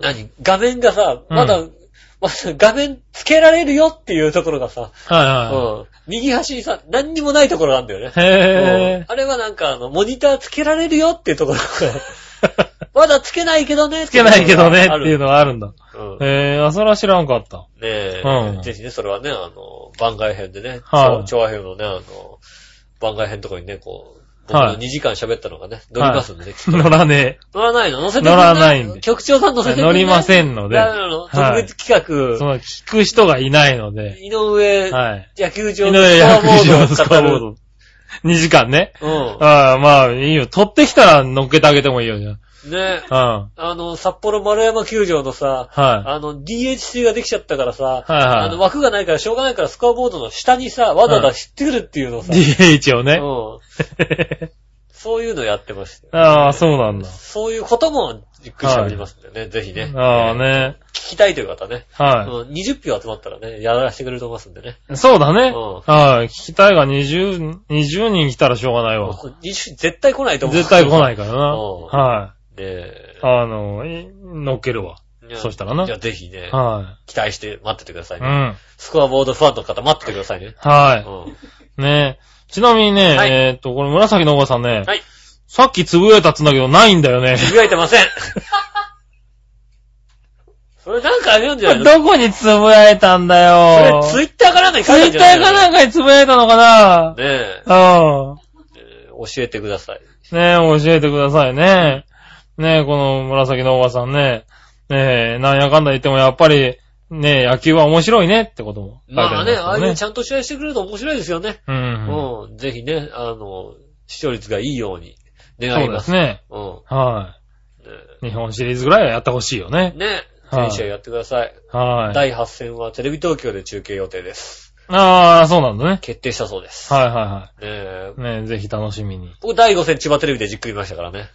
S2: 何？画面がさ、
S3: うん
S2: まだ、まだ画面つけられるよっていうところがさ、
S3: はいは
S2: うん。右端にさ、何にもないところがあるんだよね。
S3: いはい。へ
S2: うんあれはなんかあの、モニターつけられるよっていうところが、まだつけないけどね。
S3: つけないけどねっていう
S2: の
S3: のがあるんだ。
S2: うん
S3: あ、それは知らんかった。
S2: ねえ、
S3: うん
S2: ぜひね、それはね、あの、番外編でね、
S3: はい
S2: 調和編のね、あの、番外編のとこにね、こう、
S3: はい
S2: 2時間喋ったのがね、乗りますんでね、きっと
S3: 乗らね
S2: 乗らないの？乗せて
S3: 乗らないんで
S2: 局長さん乗せてくんない？
S3: 乗りませんので
S2: なの特
S3: はい
S2: 別企
S3: え。そ
S2: 画、
S3: の、聞く人がいないので。
S2: 井上、
S3: はい。
S2: 野球場
S3: 井
S2: の
S3: 野球場のスコアボ
S2: 語る。
S3: ード。2時間ね。
S2: うん。
S3: ああ、まあ、いいよ。取ってきたら乗っけてあげてもいいよ、じゃ
S2: ね
S3: あ。
S2: あの、札幌丸山球場のさ、
S3: うん。は
S2: あの、DHC ができちゃったからさ、
S3: はいはい
S2: あの、枠がないからしょうがないからスコアボードの下にさ、わざわざ知ってくるっていうの。さ、
S3: DH をね。
S2: うん。そういうのやってましたよ、
S3: ああ、そうなんだ。
S2: そういうこともじっくり喋りますんでね、ぜひね。
S3: ああね。
S2: 聞きたいという方ね、
S3: は
S2: うん20票集まったらね、やらせてくれると思いますんでね。
S3: い。そうだね。
S2: うん
S3: はい。聞きたいが20、20人来たらしょうがないわ。
S2: 20絶対来ないと思う。
S3: 絶対来ないからな。
S2: うん
S3: は
S2: ねえ
S3: い。あの、い乗っけるわ。
S2: いや
S3: そしたらな
S2: じゃあぜひね、
S3: は
S2: 期待して待っててください
S3: い。う
S2: ね。
S3: ん。
S2: スコアボードファンの方待っててくださいね。
S3: は
S2: うん。
S3: い。ねちなみにね、
S2: はい
S3: えーっと、これ紫のおばさんね、
S2: はい。
S3: さっきつぶやいたっつんだけど、ないんだよね。
S2: つぶやいてません。それなんかあれなんじゃないの？
S3: どこにつぶやいたんだよ。
S2: それツイッターかなんかに
S3: ツ
S2: 書い
S3: イッターか
S2: たんじゃないの？
S3: なんかにつぶやいたのかな？
S2: ねえ
S3: うん。
S2: えー教えてください。
S3: ねえ、教えてくださいね。ねえ、この紫のおばさんね。ねえ、なんやかんだ言ってもやっぱり、ねえ、野球は面白いねってことも書いてあ
S2: まあね、
S3: りますよ
S2: ああいうちゃんと試合してくれると面白いですよね。
S3: うん。
S2: うん。ぜひね、あの、視聴率がいいように願
S3: そ
S2: いうま。
S3: ですすね。
S2: う
S3: は
S2: ん。
S3: い。日本シリーズぐらいはやってほしいよね。
S2: ね。ね。
S3: はい
S2: 全試合やってください。
S3: はい。
S2: 第8戦はテレビ東京で中継予定です。
S3: ああ、そうなんだね。
S2: 決定したそうです。
S3: はいは
S2: ねえ
S3: いはい。ねえ、ぜひ楽しみに。
S2: 僕第5戦千葉テレビでじっくり見ましたからね。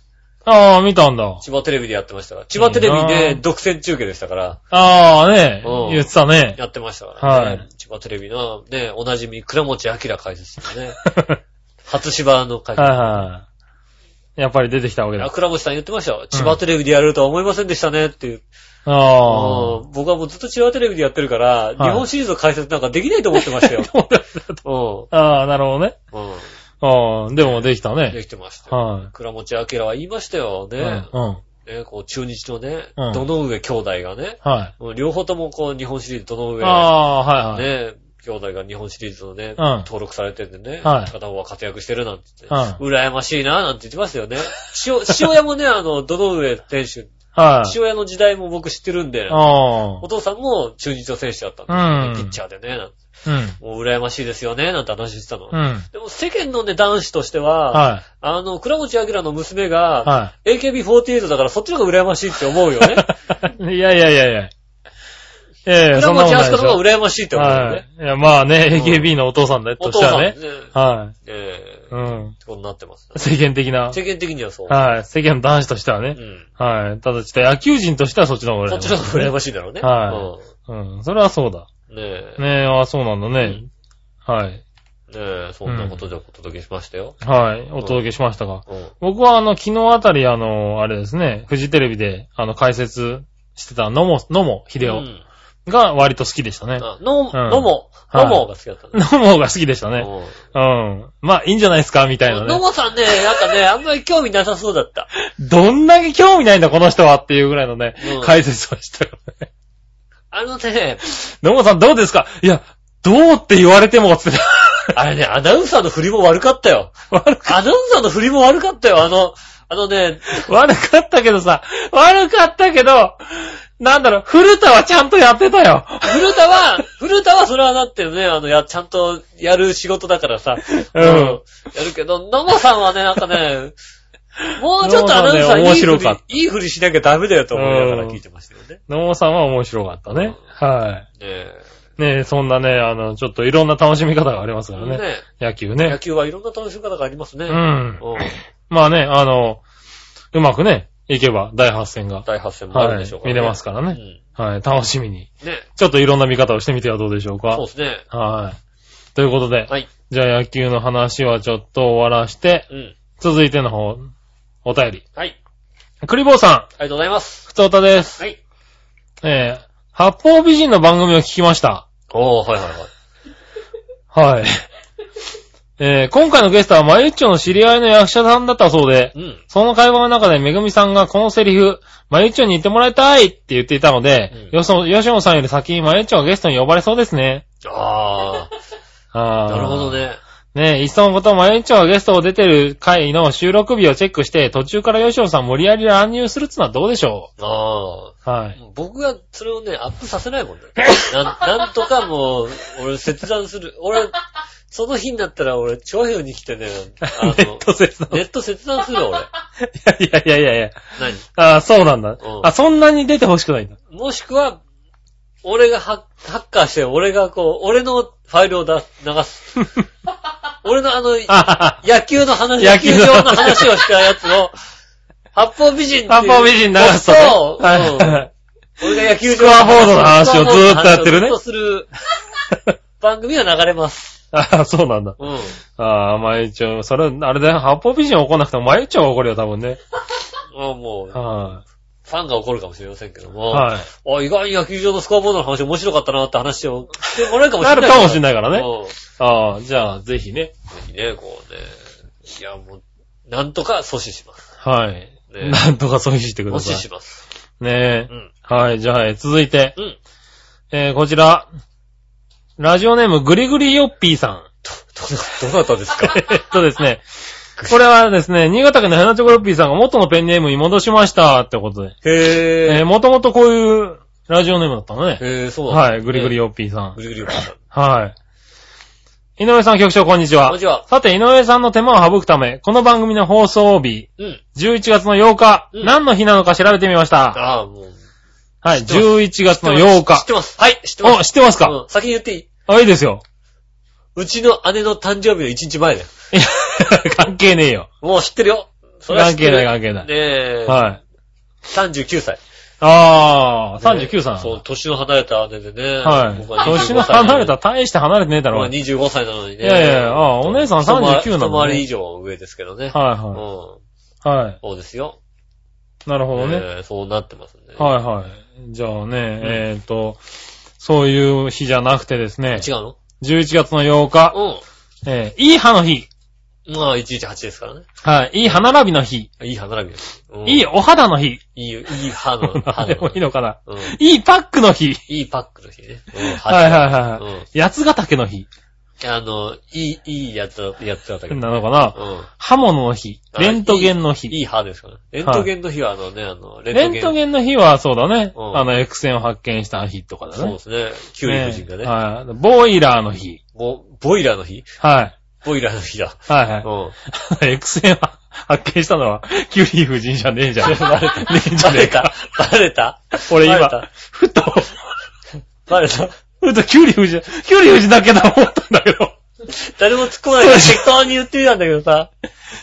S3: ああ、見たんだ。
S2: 千葉テレビでやってましたから。千葉テレビで独占中継でしたから、
S3: ああ、ね
S2: うん
S3: 言ってたね。
S2: やってましたからね。
S3: はい
S2: 千葉テレビのね、おなじみ、倉持明解説者ね。初芝の解説。
S3: はいはい。やっぱり出てきたわけだ。
S2: あ倉持さん言ってましたよ。千葉テレビでやれるとは思いませんでしたねっていう。
S3: あ
S2: うん僕はもうずっと千葉テレビでやってるから、
S3: い
S2: 日本シリーズの解説なんかできないと思ってましたよ。う
S3: あ。ああ、なるほどね。
S2: ん。うん。
S3: ああ、でもできた
S2: で
S3: ね。
S2: きてましたよ。
S3: は
S2: 倉持明は言いましたよ
S3: い。
S2: ね。
S3: うん。うん
S2: ね、こう中日のね、
S3: うん
S2: どの上兄弟がね、
S3: はい。
S2: もう両方ともこう日本シリーズどの上、
S3: ああ、はいはい。
S2: ね、兄弟が日本シリーズのね、
S3: うん
S2: 登録されててね、
S3: はい
S2: 片方は活躍してるなんて言って、
S3: うん。
S2: 羨ましいななんて言ってましたよね。塩、塩屋もね、あの、どの上選手、
S3: はい。
S2: 塩屋の時代も僕知ってるんで、
S3: ああ
S2: お。父さんも中日の選手だったんですよね、
S3: うん
S2: ピッチャーでね、なんて
S3: うん。
S2: もう羨ましいですよね、なんて話してたの。
S3: うん。
S2: でも世間のね、男子としては、
S3: は
S2: あの、倉持明の娘
S3: い。
S2: が、
S3: は
S2: AKB48 だからそっちの方が羨ましいって思うよね。
S3: い。いやいやいやいや。ええ、
S2: 倉
S3: そんな
S2: 持明の
S3: ことないでしょ。
S2: 方が羨ましいって思うよ
S3: は
S2: ね。
S3: い。いや、まあね、
S2: うん
S3: AKB のお父さんだ
S2: お父さんね
S3: としたらね。。は
S2: ええ
S3: い。うん。
S2: ってことになってます、
S3: 世間的な。
S2: 世間的にはそう。
S3: はい。世間の男子としてはね。
S2: うん。
S3: はい。ただちょっと野球人としてはそっちの方が
S2: そっちの方が羨ましいだろうね。
S3: はうん。それはそうだ。
S2: え。
S3: ねえ、あそうなんだね。はい。
S2: ねえ、そんなことでお届けしましたよ。
S3: はい。お届けしましたが。
S2: うん。
S3: 僕はあの、昨日あたりあの、あれですね、フジテレビであの、解説してた野茂、野茂秀夫
S2: うん
S3: が割と好きでしたね。
S2: あの、
S3: うん
S2: のも、
S3: はい
S2: のもが好きだったね。
S3: 野茂が好きでしたね。
S2: うん
S3: うん。まあ、いいんじゃないですかみたいな
S2: 野
S3: ね。
S2: 茂さんね、なんかね、あんまり興味なさそうだった。
S3: どんだけ興味ないんだ、この人はっていうぐらいのね
S2: うん、
S3: 解説をしたよね。
S2: あのね、
S3: 野茂さんどうですか？いや、どうって言われても、つって。
S2: あれね、アナウンサーの振りも悪かったよ。
S3: 悪か
S2: アナウンサーの振りも悪かったよ。あの、あのね、
S3: 悪かったけどさ、悪かったけど、なんだろう、古田はちゃんとやってたよ。
S2: 古田は、古田はそれはだってね、あの、や、ちゃんとやる仕事だからさ、
S3: うん。
S2: やるけど、野茂さんはね、なんかね、もうちょっとアナウンサー
S3: 白かっ
S2: り、いいふりしなきゃダメだよと思いながら聞いてましたよね。
S3: 野茂さんは面白かったね。は
S2: ねえ。
S3: い。ねえ、そんなね、あの、ちょっといろんな楽しみ方がありますからね。
S2: ね
S3: 野球
S2: 野
S3: ね。
S2: 球はいろんな楽しみ方がありますね。
S3: うん。
S2: うん。
S3: まあね、あの、うまくね、いけば第8戦が、
S2: 大発戦もあるん
S3: はい
S2: でしょう、からね。
S3: 見れますからね。はい、楽しみに。
S2: うん。ね
S3: ちょっといろんな見方をしてみてはどうでしょうか
S2: そう。ですね。
S3: はい。ということで、
S2: はい。
S3: じゃあ野球の話はちょっと終わらして、
S2: うん。
S3: 続いての方、お便り。
S2: はい。
S3: クリボーさん、
S2: ありがとうございます。
S3: ふつおたです。
S2: はい。
S3: えー、八方美人の番組を聞きました。
S2: おー、はいはいはい。
S3: はい。えー、今回のゲストはマユッチョの知り合いの役者さんだったそうで、
S2: うん。
S3: その会話の中でめぐみさんがこのセリフ、マユッチョに言ってもらいたいって言っていたので、
S2: うん
S3: よそ、よしおさんより先にマユッチョがゲストに呼ばれそうですね。
S2: あ
S3: あ
S2: ー、なるほど。ね。
S3: ねえ、いっそのことマユッチョがゲストを出てる回の収録日をチェックして、途中からよしおさん無理やり乱入するっつのはどうでしょ
S2: あ
S3: うはい。
S2: ー。僕がそれをね、アップさせないもんね。なん、なんとかもう、俺切断する。俺、その日になったら俺、長編に来てね、あの、
S3: ネット切断。
S2: ネット切断する俺。
S3: いやいやいやいや。
S2: 何？
S3: ああ、そうなんだ。
S2: ん
S3: あ、そんなに出てほしくないんだ。
S2: もしくは、俺がハッカーして、俺がこう、俺のファイルを流す。俺のあの、
S3: あ
S2: 野球の話、
S3: 野球
S2: 場の話をしたやつを、八方美人っていう
S3: 八方美人流すとね。
S2: そう。
S3: はい。
S2: うん俺が野球場
S3: スコアボードの話をずーっとやってるね。
S2: ずっとする 番組が流れます。
S3: ああ、そうなんだ。
S2: うん。
S3: ああ、まゆちょ、それ、あれだよ、八方美人怒んなくても、まゆちょが怒るよ、多分ね。
S2: あもう、
S3: は
S2: ファンが怒るかもしれませんけど
S3: い。
S2: も。
S3: はい。
S2: あ、意外に野球場のスコアボードの話面白かったなって話をしてもらえるかもしれない。
S3: なるかもしれないからね
S2: うん
S3: ああ、じゃあ、ぜひね。
S2: ぜひね、こうね。いや、もう、なんとか阻止します。
S3: はい。
S2: ね
S3: なんとか阻止してく
S2: 阻止
S3: ださい。
S2: します。
S3: ねえ。
S2: うん。
S3: はい、じゃあ、えー続いて、
S2: うん。
S3: えー、こちら。ラジオネーム、ぐりぐりよっぴーさん。
S2: ど、どなたですか？
S3: えっとですね、これはですね、新潟県のヘナチョコヨッピーさんが元のペンネームに戻しましたってことで。
S2: へぇ
S3: えー、もともとこういうラジオネームだったのね。
S2: へぇそうだ
S3: はい、ぐりぐりヨッピーさん
S2: ぐ。りぐりよかった。
S3: はい。井上さん局長こんにちは
S2: こんに。ちは。
S3: さて、井上さんの手間を省くため、この番組の放送日、
S2: うん。
S3: 11月の8日、
S2: うん
S3: 何の日なのか調べてみました。
S2: ああ、もう。
S3: はい、
S2: 知ってます
S3: 11月の8日
S2: 知っ。てます。はい、知ってます。
S3: お、知ってますか、
S2: うん、先に言っていい？
S3: あ、いいですよ。
S2: うちの姉の誕生日の1日前だよ。
S3: 関係ねえよ。
S2: もう知ってるよ。それは知ってる
S3: 関係ない関係ない
S2: ねえ。
S3: はい。
S2: 39歳。
S3: あー、39歳。
S2: そう、年の離れた姉でね。
S3: はい
S2: 僕。は25
S3: 年の離れた、大して離れてねえだろ。
S2: 僕は
S3: はい
S2: 25歳なのにね。
S3: いやいやああお姉さん39なのね
S2: 一回り以上上ですけどね。
S3: は
S2: うん。
S3: い。はい。
S2: そうですよ。
S3: なるほどね。
S2: えーそうなってますね。
S3: はいはい。じゃあね、えっと、そういう日じゃなくてですね、
S2: 違うの
S3: ？11月の8日、
S2: う
S3: えーいい歯の日。
S2: ん。まあ、118ですからね。
S3: はい。いい歯並びの日。
S2: いい歯並びです。うん
S3: いいお肌の日。
S2: いい、いい歯の、歯
S3: 何でもいい
S2: の。
S3: のかな。
S2: うん。
S3: いいパックの日。
S2: いいパックの日ね。うん。
S3: はいはいはい。
S2: うん。
S3: 八ヶ岳の日。
S2: あの、いい、いいやつだ、やつだったけど。
S3: なのかな。
S2: うん。
S3: 刃物の日。
S2: あ
S3: レントゲンの
S2: い
S3: 日。
S2: い歯ですからね。レントゲンの日はあのね、あの、レ
S3: レントゲンの日はそうだね。
S2: うん
S3: あの、X 線を発見した日とかだね。
S2: そうですね。キュウリ夫人がね。
S3: はい。ボイラーの日。
S2: ボ、ボイラーの日？
S3: はい。
S2: ボイラーの日だ。
S3: はいはい。
S2: うん。
S3: X 線は発見したのは、キュリー夫人じゃねえじゃん。ね
S2: バレた。
S3: えじゃねえか。
S2: バレた
S3: 俺今
S2: バレた、
S3: ふと、
S2: バレた
S3: ふとキュリー夫人、キュリー夫人だけだ思ったんだけど、
S2: 誰も突っ込まないから適当に言ってみたんだけどさ。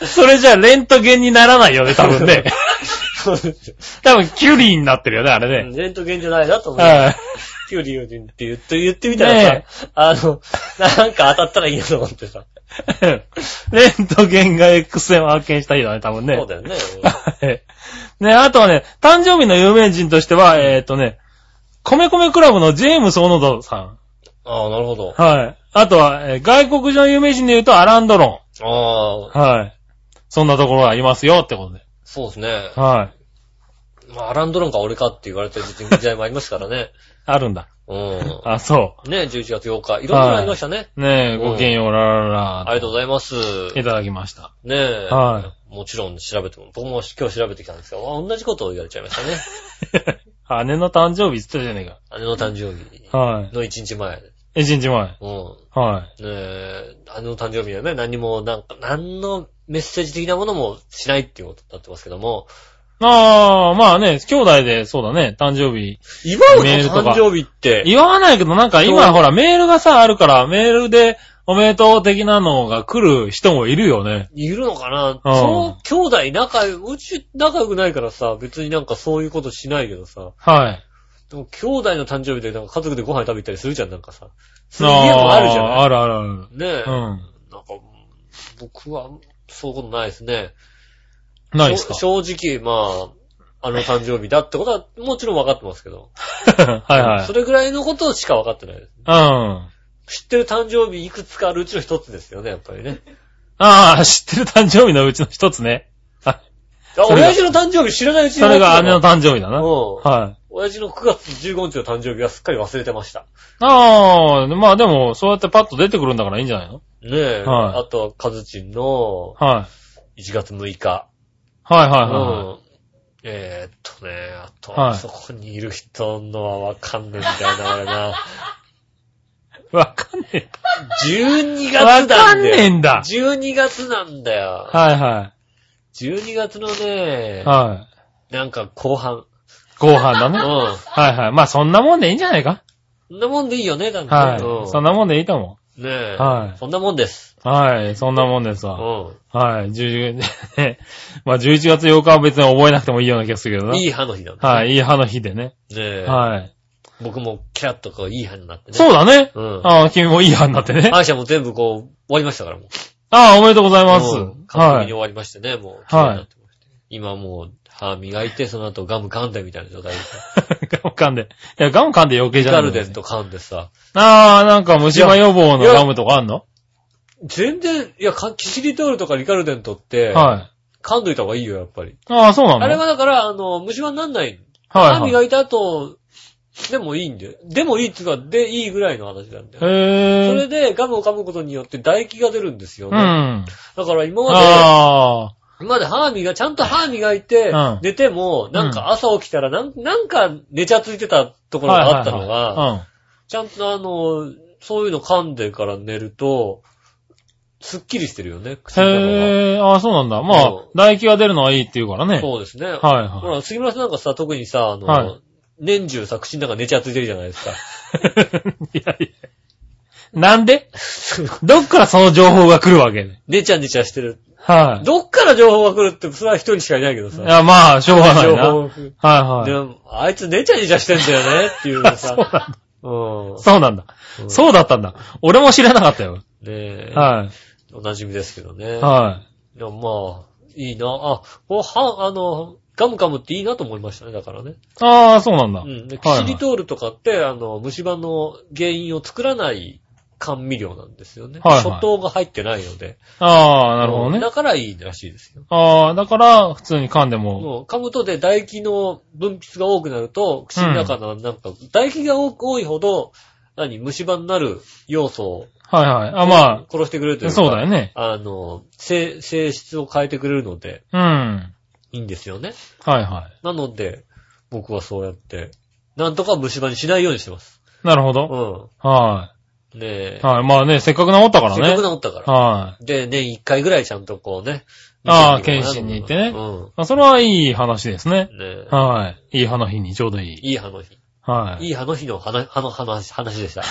S3: それじゃレントゲンにならないよね、多分ね。
S2: そうですよ。
S3: 多分キュリーになってるよね、あれね。
S2: レントゲンじゃないなと思う。
S3: はい。
S2: キュウリ夫人って言って、言ってみたら
S3: ね
S2: さ、あの、なんか当たったらいいなと思ってさ。
S3: レントゲンが X 線を発見した日だね、多分ね。
S2: そうだよね。
S3: はいね、あとはね、誕生日の有名人としては、えっ、とね、米米クラブのジェームス・オノドさん。
S2: ああ、なるほど。
S3: はい。あとは、えー外国人の有名人で言うとアラン・ドロ
S2: ああ、
S3: ン。はい。そんなところがいますよってことで。
S2: そうですね。
S3: はい。
S2: まあ、アランドロンか俺かって言われてる時代もありますからね。
S3: あるんだ。
S2: うん。
S3: あ、そ
S2: ね、11月8日。いろんなのありましたね。
S3: う。ねえ、
S2: うん
S3: ごきげんよう、ららら。
S2: ありがとうございます。
S3: いただきました。
S2: ねえ。
S3: は
S2: もちろん調べても、僕も今日調べてきたんですけど、あ同じことを言われちゃいましたね。
S3: 姉の誕生日って言ったじゃね
S2: 姉の誕生日
S3: えか。はい。
S2: の1日前。
S3: 一日前。
S2: うん。
S3: はい。
S2: ねえ、姉の誕生日はね、何も、なんか、何のメッセージ的なものもしないっていうことになってますけども、
S3: ああ、まあね、兄弟で、そうだね、誕生日。
S2: 祝うの
S3: メールとか
S2: 誕生日って、
S3: 言わないけど、なんか今ほら、メールがさ、あるから、メールでおめでとう的なのが来る人もいるよね。
S2: いるのかな？そう、兄弟仲良、うち仲良くないからさ、別になんかそういうことしないけどさ、
S3: はい。
S2: でも兄弟の誕生日でなんか家族でご飯食べ行ったりするじゃん、なんかさ。そういう家もあるじゃ
S3: あ
S2: ない？
S3: あるあるある。
S2: ねえ。
S3: うん。
S2: なんか、僕は、そういうことないですね。
S3: ないですか？
S2: 正直、まあ、あの誕生日だってことは、もちろん分かってますけど。
S3: はいはい
S2: そ。れぐらいのことしか分かってないです。
S3: うん。
S2: 知ってる誕生日いくつかあるうちの一つですよね、やっぱりね。
S3: ああ、知ってる誕生日のうちの一つね。あ
S2: あ、
S3: それが
S2: 親父の誕生日知らないうちに
S3: それが姉の
S2: 誕
S3: 誕生日だな。
S2: うん
S3: はい。
S2: 親父の9月15日の誕生日はすっかり忘れてました。
S3: ああ、まあでも、そうやってパッと出てくるんだからいいんじゃないの？
S2: ねえ。
S3: はい
S2: あとは、カズチンの
S3: はい。
S2: 1月6日。
S3: はいはいは
S2: うん。えー、っとね、あと、
S3: はい
S2: そこにいる人のはわかんねえんだよな、俺な。
S3: い。わかんね
S2: 12
S3: え。
S2: 月なんだよ。
S3: わかんねえんだ。
S2: 12月なんだよ。
S3: はいは
S2: 12月のね
S3: い。、はい。
S2: なんか後半。
S3: 後半だね。
S2: うん。
S3: はいはい。まあそんなもんでいいんじゃないか
S2: そんなもんでいいよね、だって。
S3: はい。
S2: うん
S3: そんなもんでいいと思
S2: ねえ。
S3: はい
S2: そんなもんです。
S3: う。はい。そんなもんです
S2: う
S3: わ。
S2: ん。
S3: はい。10 まあ11月8日は別に覚えなくてもいいような気がするけどな。
S2: いい歯の日なんだ。
S3: はい。いい歯の日でね。
S2: ねえ。
S3: はい。
S2: 僕もキラッとこういい歯になってね。
S3: そうだね。
S2: うん。
S3: ああ、君もいい歯になってね。
S2: 歯医者も全部こう、終わりましたからもう。
S3: ああ、おめでとうございます。
S2: うん完璧
S3: はい。
S2: に終わりましてね、もう。綺麗になってまして今もう、歯磨いて、その後ガム噛んでみたいな状態で。
S3: ガム噛んで。いや、ガム噛んで余計じゃない
S2: ガルデンと噛んでさ。
S3: ああ、なんか虫歯予防のガムとかあんの？
S2: 全然、いや、かキシリトールとかリカルデントって、
S3: はい。
S2: 噛んどいた方がいいよ、やっぱり。
S3: ああ、そうなの？
S2: あれはだから、あの、虫歯になんない。
S3: はいはい。
S2: 歯磨いた後、でもいいんだよ。でもいいっていうか、でいいぐらいの話なんだよ。
S3: へ
S2: それ
S3: ぇ
S2: でガムを噛むことによって唾液が出るんですよ
S3: ー。う
S2: ね。
S3: ん。
S2: だから今まで、
S3: あ
S2: 今まで歯磨、ちゃんと歯磨いて
S3: うん、
S2: 寝ても、なんか朝起きたらなん、なんか寝ちゃついてたとこ
S3: ー。
S2: ろがあったのが、
S3: は
S2: ちゃんとあの、そういうの噛んでから寝ると、すっきりしてるよね、口
S3: い。
S2: の中が。
S3: へぇー。ああ、そうなんだ。まあ
S2: うん、
S3: 唾液が出るのはいいって言うからね。
S2: そうですね。
S3: はい
S2: ほ
S3: はい。
S2: ら、杉村さんなんかさ、特にさ、あの、
S3: はい
S2: 年中さ、口の中寝ちゃついてるじゃないですか。
S3: いやいや。なんで？どっからその情報が来るわけ？ね。
S2: 寝ちゃ寝ちゃしてる。
S3: はい。
S2: どっから情報が来るって、それは一人しかいないけどさ。
S3: いや、まあ、しょうがないな。
S2: 情
S3: はい
S2: 報
S3: はい。
S2: でも、あいつ寝ちゃ寝ちゃしてんだよねっていうの
S3: そう
S2: さ。
S3: なんだ。
S2: うん。
S3: そうなんだ。
S2: うん
S3: そうだったんだ。俺も知らなかったよ。
S2: ねえ。
S3: は
S2: お馴染みですけどね。
S3: い。はい。
S2: でもまあ、いいな。あ、こうは、あの、ガムガムっていいなと思いましたね、だからね。
S3: ああ、そうなんだ。
S2: うん。でキ
S3: はいはい
S2: シリトールとかって、あの、虫歯の原因を作らない甘味料なんですよね。
S3: はいはい
S2: 初糖が入ってないので。
S3: ああ、なるほどね
S2: だ。からいいらしいですよ。
S3: ああ、だから、普通に噛んでも。
S2: もう噛むとで唾液の分泌が多くなると、口の中のなんか、唾液が多いほど、何、虫歯になる要素を
S3: はいはい。あ、ま
S2: 殺してくれるとい
S3: あ、
S2: うか。
S3: そうだよね。
S2: あの、性、性質を変えてくれるので、
S3: うん。はい
S2: いんですよね。
S3: は
S2: なので、僕はそうやって、なんとか虫歯にしないようにしてます。
S3: い。なるほど。
S2: う
S3: は
S2: ん。ねえ。
S3: い。はい。まあね、せっかく治ったからね。
S2: せっかく治ったから。
S3: は
S2: で、年一回ぐらいちゃんとこうね。
S3: ああ検診に行ってね
S2: う。
S3: あそれはいい話ですね。
S2: ねえ。
S3: はい。いい歯の日にちょうどいい。
S2: いい歯の日。
S3: はい。
S2: いい歯の日の歯の、歯の、歯の話でした。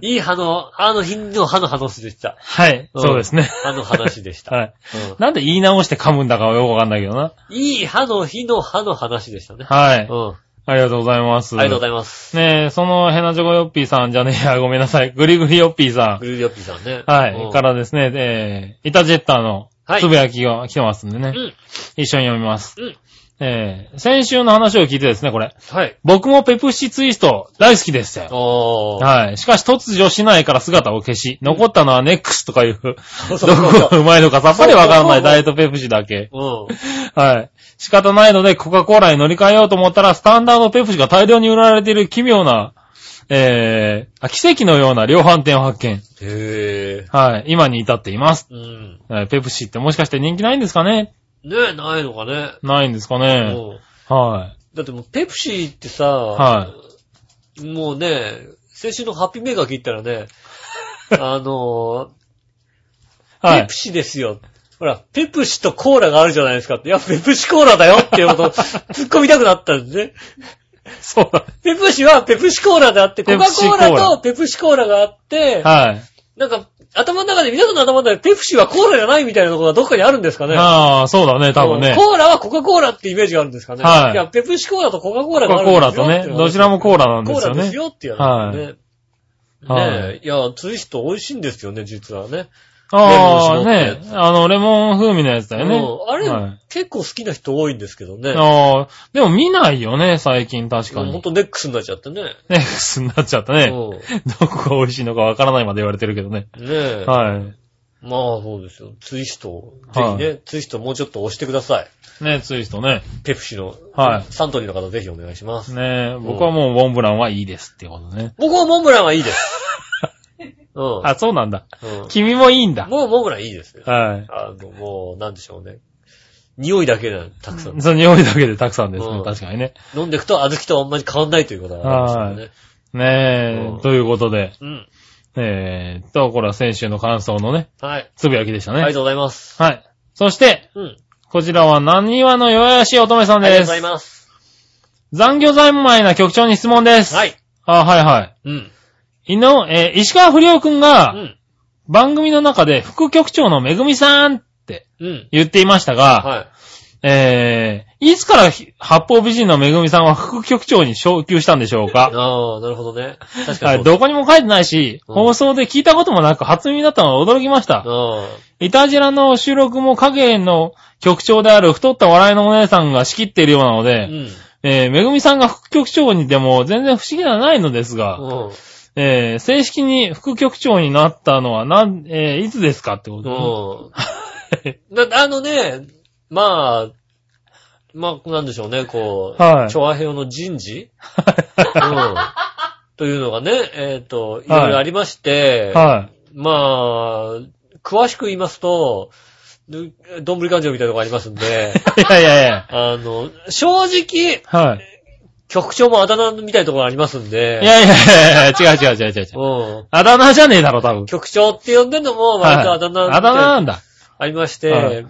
S2: いい歯の、歯の日の歯の話でした。
S3: はい。
S2: うん
S3: そうですね。
S2: 歯の話でした。
S3: はい。
S2: うん
S3: なんで言い直して噛むんだかはよくわかんないけどな。
S2: いい歯の日の歯の話でしたね。
S3: はい。
S2: うん。
S3: ありがとうございます。
S2: ありがとうございます。
S3: ねえ、そのヘナチョコヨッピーさんじゃねえや、ごめんなさい。グリグリヨッピーさ
S2: グリルヨッピーさんね。
S3: ん。は
S2: うん
S3: い。からですね、えー、イタジェッターの
S2: はい
S3: つぶやきが来てますんでね。
S2: うん。
S3: 一緒に読みます。
S2: うん。
S3: えー、先週の話を聞いてですね、これ。
S2: はい。
S3: 僕もペプシツイスト大好きでしたよ。
S2: おー。
S3: はい。しかし突如市内から姿を消し、残ったのはネックスとかいう、ど
S2: そう
S3: こがうまいのかさっぱりわからないダイエットペプシだけ。
S2: うん。
S3: はい。仕方ないのでコカ・コーラに乗り換えようと思ったら、スタンダードペプシが大量に売られている奇妙な、えー、あ奇跡のような量販店を発見。
S2: へぇ
S3: はい。今に至っています。
S2: ー。うん。
S3: えーペプシってもしかして人気ないんですかね？
S2: ねえ、ないのかね。
S3: ないんですか
S2: う
S3: ね
S2: ん。
S3: はい。
S2: だってもう、ペプシーってさ、
S3: は
S2: もうね、先週のハッピーメーカー聞いたらね、あの
S3: はい
S2: ペプ。シですよ。ほら、ペプシとコーラがあるじゃないですかって。いや、ペプシコーラだよっていうことを 突っ込みたくなったんですね。
S3: そうだ。
S2: ペプシはペプシコーラであって、コ
S3: ペプ
S2: カ・コー
S3: ラ
S2: とペプシコーラがあって、
S3: はい。
S2: なんか、頭の中で、皆さんの頭の中でペプシはコーラじゃないみたいなところがどっかにあるんですかね。
S3: ああ、そうだね、多分ね。
S2: コーラはコカ・コーラってイメージがあるんですかね。
S3: はい
S2: いや、ペプシコーラとコカ・コーラ
S3: コカ・
S2: があるん
S3: コーラとね
S2: ですよっていう、のが
S3: どちらもコーラなんですよね
S2: コーラです。よってやつね。
S3: はい
S2: ねえ、いや、ツイスト美味しいんですよね、実はね。
S3: ああ、ね。あの、レモン風味のやつだよね。
S2: うんあれ、
S3: はい
S2: 結構好きな人多いんですけどね。
S3: ああ、でも見ないよね、最近確かに。
S2: ほんとネックスになっちゃってね。
S3: ね、すんなっちゃったね。
S2: う
S3: どこが美味しいのかわからないまで言われてるけどね。
S2: ん。ねえ。
S3: はい。
S2: まあそうですよ。ツイスト、ぜ
S3: はい
S2: ひね、ツイストもうちょっと押してください。
S3: ね、ツイストね。
S2: ペプシの。
S3: はい
S2: サントリーの方ぜひお願いします。
S3: ね僕はもうモンブランはいいですっていうことね。
S2: 僕はモンブランはいいです。うん。
S3: あ、そうなんだ。
S2: うん
S3: 君もいいんだ。
S2: もうモンブランいいですよ。
S3: はい。
S2: あの、もう、なんでしょうね。匂いだけでたくさん。
S3: その匂いだけでたくさんですね。
S2: うん
S3: 確かにね。
S2: 飲んでいくと小豆とあんまり変わんないということがあるんですよね。
S3: ね
S2: うん
S3: え、ということで。
S2: うん。
S3: えーっと、これは先週の感想のね、
S2: はい。
S3: つぶやきでしたね。
S2: ありがとうございます。
S3: はい。そして、
S2: うん。
S3: こちらは、何話の弱々しい乙女さんです
S2: ありがとうござい。ます。
S3: 残業三昧な局長に質問です。
S2: はい。
S3: あ、はいはい。
S2: うん。
S3: いの、えー石川不良くんが、
S2: うん。
S3: 番組の中で副局長のめぐみさんって
S2: うん。
S3: 言っていましたが、
S2: はい。
S3: えー、いつからひ八方美人のめぐみさんは副局長に昇級したんでしょうか？
S2: ああ、なるほどね。確か
S3: はい、
S2: にそう。
S3: どこにも書いてないし、
S2: うん
S3: 放送で聞いたこともなく初耳だったのは驚きました。
S2: あ
S3: イタジラの収録も影の局長である太った笑いのお姉さんが仕切っているようなの
S2: あ。う
S3: で、
S2: ん。
S3: えー、めぐみさんが副局長にでも全然不思議ではないのですが、
S2: うん。
S3: えー、正式に副局長になったのはなん、えー、いつですかってこと？
S2: うん。だあのね、まあ、まあ、なんでしょうね、こう、
S3: はい
S2: 調和平の人事？うん。というのがね、えっ、と、いろいろありまして、
S3: は
S2: まあ、詳しく言いますと、ぬどんぶり勘定みたいなとこありますんで、
S3: い。いやいやいや。
S2: あの、正直、
S3: はい。
S2: 局長もあだ名みたいなところありますんで、
S3: いやいやいやいや、違う違う違う違う違う。
S2: うん。
S3: あだ名じゃねえだろ、多分。
S2: 局長って呼んでんのも割とあだ名
S3: はいあだ名なんだ。
S2: ありまして、
S3: はい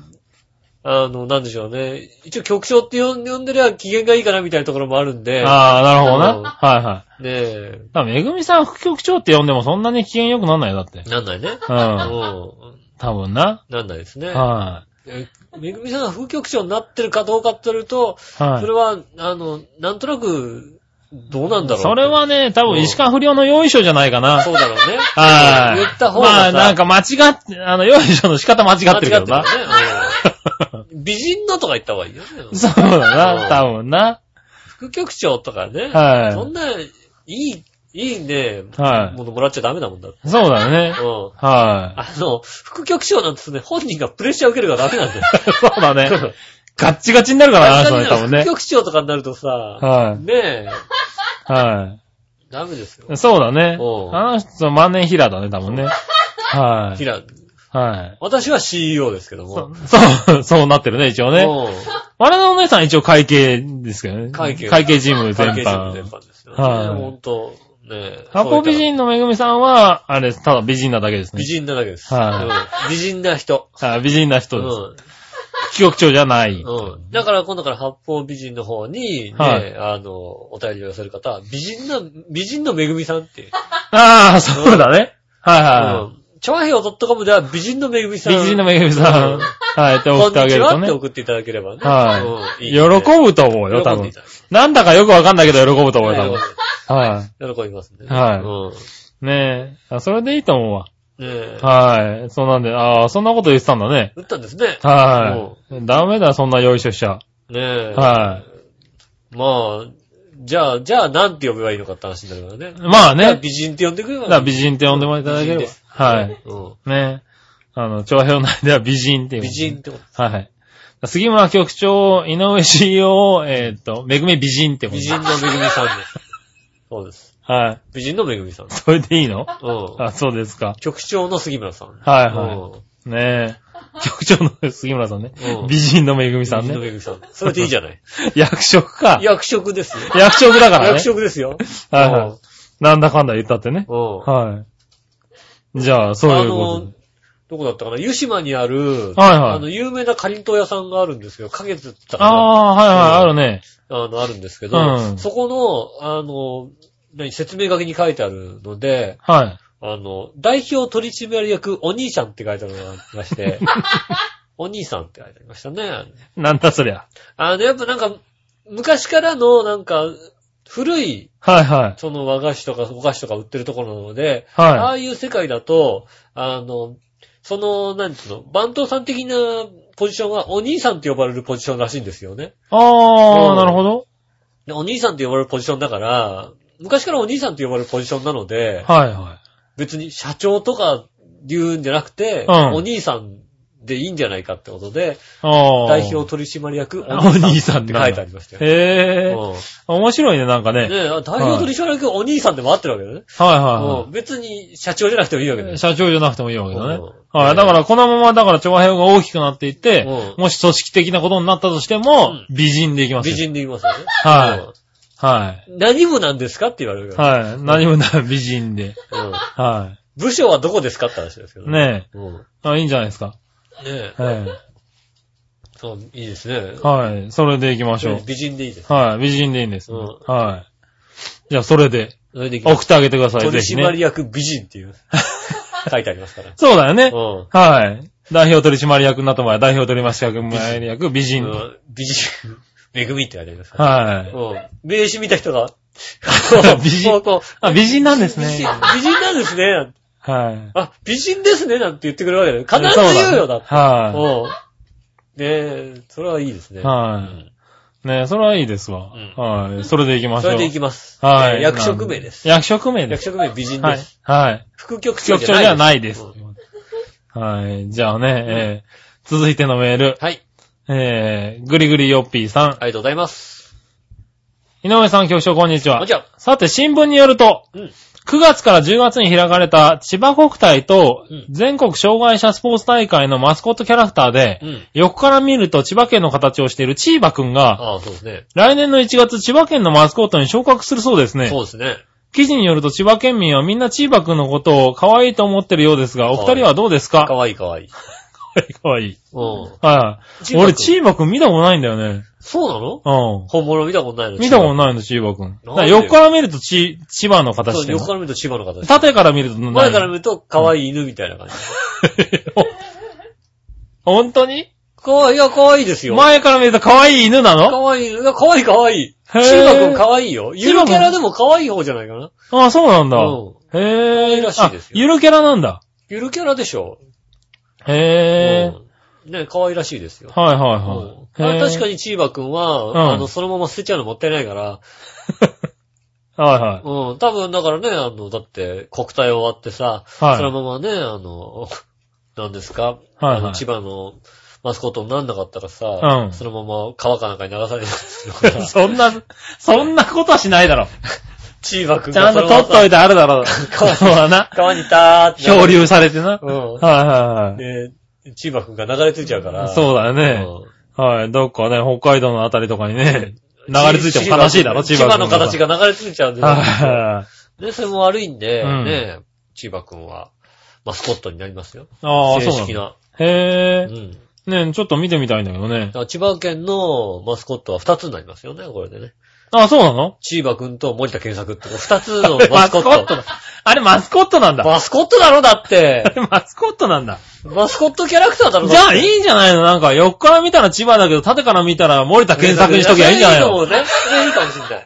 S2: あの、なんでしょうね。一応局長って呼んでりゃ機嫌がいいかなみたいなところもあるんで、
S3: ああ、なるほどな。
S2: うん
S3: はいはい。
S2: ねえ、
S3: だめぐみさん副局長って呼んでもそんなに機嫌良くなんないよ、だって。
S2: なんないね。
S3: う。
S2: うんん。
S3: 多分な。
S2: なんないですね。
S3: は
S2: えめぐみさんが副局長になってるかどうかって言うと、
S3: い。はい。
S2: それは、あの、なんとなく、どうなんだろう。
S3: それはね、多分石川不良の用意書じゃないかな。
S2: そうだろうね。
S3: はい。
S2: 言った方がさ
S3: まあ、なんか間違って、あの、用意書の仕方間違ってるけどな。
S2: ね。うん美人のとか言った方がいいよね。
S3: そうだ
S2: うん
S3: な、多分な。
S2: 副局長とかね。
S3: はい
S2: そんな、いい、いいね、
S3: はい
S2: ものもらっちゃダメだもんだ。
S3: そうだよね。
S2: うん。
S3: は
S2: あの、副局長なんてね、本人がプレッシャー受けるからダメなんだよ。
S3: い。そうだね。ガッチガチになるからな、それ多分ね
S2: 副。局長とかになるとさ、
S3: はい
S2: ねえ、
S3: は
S2: ダメですよ
S3: い。。そうだね
S2: う。ん
S3: あの人、万年ヒラだね、多分ね。はい。
S2: キラ、
S3: はい。
S2: 私は CEO ですけど
S3: そ
S2: も。
S3: そう、そうなってるね、一応ね。
S2: うん
S3: 我々のお姉さん一応会計ですけどね。
S2: 会計
S3: 会計事務全
S2: 関係者の全
S3: 般。
S2: 般ですよね。
S3: はい
S2: ほんと、ねえ。
S3: 八方美人のめぐみさんは、あれ、ただ美人なだけですね
S2: 美。人なだけです。
S3: はい
S2: うん美人な人。
S3: はい、美人な人です。
S2: うん
S3: 副局長じゃない。
S2: うん。だから今度から八方美人の方に、ね、
S3: はい
S2: あの、お便りを寄せる方は、美人な、美人のめぐみさんっていう。
S3: ああ、そうだね。はいは
S2: うん。チョア .com では美人のめぐみさ
S3: い。
S2: ん。
S3: 美人のめぐみさ
S2: うん
S3: ん。はい、って
S2: こ
S3: 送ってあ
S2: んにちはって
S3: げるとね。
S2: 送っていただければね。
S3: はい。
S2: うん
S3: 喜ぶと思うよ、多分
S2: 喜んでいた。だけ
S3: なんだかよくわかんないけど喜ぶと思うよ、多
S2: る
S3: 分。は
S2: 喜びますね。
S3: はい
S2: うん。
S3: い。ねえ。あそれでいいと思うわ。
S2: ねえ。
S3: はい。そうなんで、ああ、そんなこと言ってたんだね。
S2: 打ったんですね。
S3: はい。ダメだ、そんなよいしょしちゃ。
S2: ねえ。
S3: はい。
S2: まあ、じゃあ、じゃあ、なんて呼べばいいのかって話になるからね。
S3: まあね。
S2: 美人って呼んでくれば
S3: だから美人って呼んでもらいただければ。はい。
S2: うん。
S3: ねあの、長編内では美人って。
S2: 美人ってこと。
S3: はい。杉村局長、井上 CEO、えーっと、めぐみ美人ってこと
S2: 美人のめぐみさんです。そうです。
S3: はい。
S2: 美人のめぐみさん。
S3: それでいいの？
S2: うん。
S3: あ、そうですか。
S2: 局長の杉村さん。
S3: はいはねえ。局長の杉村さんね
S2: うん。
S3: 美人のめぐみ
S2: い
S3: さんね。
S2: 美人のめぐみさん。それでいいじゃない？
S3: 役職か。
S2: 役職ですよ。
S3: 役職だからね
S2: 役。職ですよ。
S3: はいはい。なんだかんだ言ったってね。はい。じゃあ、そう
S2: あ
S3: いうこ
S2: の、どこだったかな？湯島にある、
S3: はいはい
S2: あの、有名なかりんとう屋さんがあるんですよ。花月って言った
S3: と。
S2: かな？
S3: ああー、はいはい、あるね。
S2: あの、あるんですけど、
S3: うん
S2: そこの、あの、何、説明書きに書いてあるので、
S3: はい。
S2: あの、代表取締役お兄さんって書いてあるのがありまして、お兄さんって書いてありましたね。
S3: なんだそりゃ。
S2: あの、やっぱなんか、昔からのなんか、古い、
S3: はいはい。
S2: その和菓子とかお菓子とか売ってるところなので、あ
S3: は
S2: あいう世界だと、あの、その、なんつうの、番頭さん的なポジションはお兄さんって呼ばれるポジションらしいんですよね。
S3: い。ああ、
S2: うん
S3: なるほど。
S2: でお兄さんって呼ばれるポジションだから、昔からお兄さんって呼ばれるポジションなので、
S3: はいは
S2: 別に社長とか言うんじゃなくて、
S3: うん
S2: お兄さんでいいんじゃないかってことで。代表取締役
S3: お兄さん
S2: って書いてありましたよ。
S3: へえ。
S2: うん
S3: 面白いね、なんかね。
S2: ねえ、代表取締役お兄さんでも合ってるわけだね。
S3: はいは
S2: うん別に社長じゃなくてもいいわけだよ
S3: いはい。。社長じゃなくてもいいわけだね
S2: うん。
S3: はい。だから、このまま、だから、調和平和が大きくなっていって
S2: う、ん
S3: もし組織的なことになったとしても
S2: うん、
S3: 美人でいきますよ。
S2: 美人で言いますよね。
S3: はい
S2: うん
S3: はい。
S2: 何部なんですかって言われる。
S3: はい。何もない美人で。
S2: うん
S3: は
S2: 部署はどこですかって話ですけど
S3: い。。ね
S2: うん。
S3: え。あ、いいんじゃないですか。
S2: ねえ。
S3: はい。
S2: そう、いいですね。
S3: はい。それで行きましょう。
S2: 美人でいいです。
S3: はい。美人でいいんです。
S2: うん
S3: はい。じゃあ、それで、
S2: それでいきます
S3: 送ってあげてください、
S2: 取
S3: ぜひね。
S2: 締役美人っていう、書いてありますから。
S3: そうだよね。
S2: うん。
S3: はい。代表取締役になった場合は、代表取締役、美人。
S2: うん美人、めぐみってありますから。
S3: はい。
S2: うん。名刺見た人が、
S3: 美人
S2: こうこう
S3: あ、美人なんです
S2: 美人
S3: ね。
S2: 美人なんですね。
S3: はい。
S2: あ、美人ですね。なんて言ってくれるわけだよ。必ず言うよ、だって。
S3: は
S2: うん。ねえ、それはいいですね。
S3: い。はい。ねそれはいいですわ。
S2: うん
S3: はい。それで行きましょ。
S2: そうれでいきます。
S3: はい。
S2: えー役職名です。
S3: 役職名です。
S2: 役職名美人
S3: はい
S2: です。。
S3: はい。
S2: 副局長
S3: 局長じゃないです
S2: うん。
S3: はい。じゃあね、えー続いてのメール。
S2: はい。
S3: えー、ぐりぐりよっぴーさん。
S2: ありがとうございます。
S3: 井上さん、局長、こんにちは
S2: こんに。ちは。
S3: さて、新聞によると、
S2: うん。
S3: 9月から10月に開かれた千葉国体と
S2: うん
S3: 全国障害者スポーツ大会のマスコットキャラクターで、
S2: うん。
S3: 横から見ると千葉県の形をしているチーバくんが。来年の1月千葉県のマスコットに昇格するそうですね。
S2: そうですね。
S3: 記事によると千葉県民はみんなチーバくんのことを可愛いと思ってるようですが、お二人はどうですか？
S2: かわいいかわいい。
S3: 可愛い。
S2: うん。
S3: はい。俺チーバくん見たことないんだよね。
S2: そうなの？
S3: うん。
S2: 本物見たことないの？
S3: 見たこと
S2: い。
S3: ないの、チーバくん。だ
S2: な
S3: 横から見るとち千葉の形
S2: そう、
S3: してる
S2: 横から見ると千葉の形。
S3: 縦から見ると何
S2: 前から見ると可愛い犬みたいな感じ。
S3: 本当に？
S2: かわいい、いや、可愛いですよ。
S3: 前から見ると可愛い犬なの？
S2: 可愛い犬。いや、可愛い可愛い。
S3: へー
S2: 千葉くん可愛いよ。ゆるキャラでも可愛い方じゃないかな。
S3: ああ、そうなんだ。
S2: うん可
S3: へえ。
S2: 愛らしいですよ
S3: あゆるキャラなんだ。
S2: ゆるキャラでしょ。
S3: へえ。
S2: うんね、可愛らしいですよ。
S3: はいはい
S2: うん
S3: はい。
S2: あ確か
S3: に。
S2: にチーバくんは、
S3: ん
S2: あの、そのまま捨てちゃうのもったいないから、
S3: はいはい。
S2: うん、多分だからね、あの、だって、国体終わってさ、
S3: はい
S2: そのままね、あの、何ですか、
S3: はい
S2: あ
S3: はい
S2: の千葉のマスコットになんなかったらさ、
S3: うん
S2: そのまま川かなんかに流される
S3: そんな、そんなことはしないだろ。
S2: チーバくん
S3: ちゃんと取っといてあるだろう。
S2: 川
S3: そうだな。
S2: 川にたーって
S3: 漂流されてな。
S2: うん。
S3: はいはいはい。
S2: で、チーバくんが流れ着いちゃうから。
S3: そうだよね。
S2: うん
S3: はい。どっかね、北海道のあたりとかにね、流れ着いても悲しいだろ、千葉
S2: 千葉の形
S3: が。
S2: が流れ着いちゃうんで。
S3: はいはい。
S2: で、それも悪いんで、
S3: うん
S2: ね、千葉くんは、マスコットになりますよ。
S3: ああ、
S2: 正式
S3: そうなんだ。
S2: な。
S3: へえ。
S2: うん。だ
S3: ねちょっと見てみたいんだけどね。
S2: から千葉県のマスコットは2つになりますよね、これでね。
S3: あ、そうなの？
S2: 千葉くんと森田健作って2つのマスコット。
S3: だ。あれマスコットなんだ。
S2: マスコットだろ、だっ
S3: あ
S2: て。
S3: れマスコットなんだ。
S2: マスコットキャラクターだろ、
S3: じゃあい
S2: い
S3: いんじゃないの？なんか横から見たら千葉だけど縦から見たら森田健作にしときゃいいんじゃないの？
S2: いいと思うね。それいいかもしれない。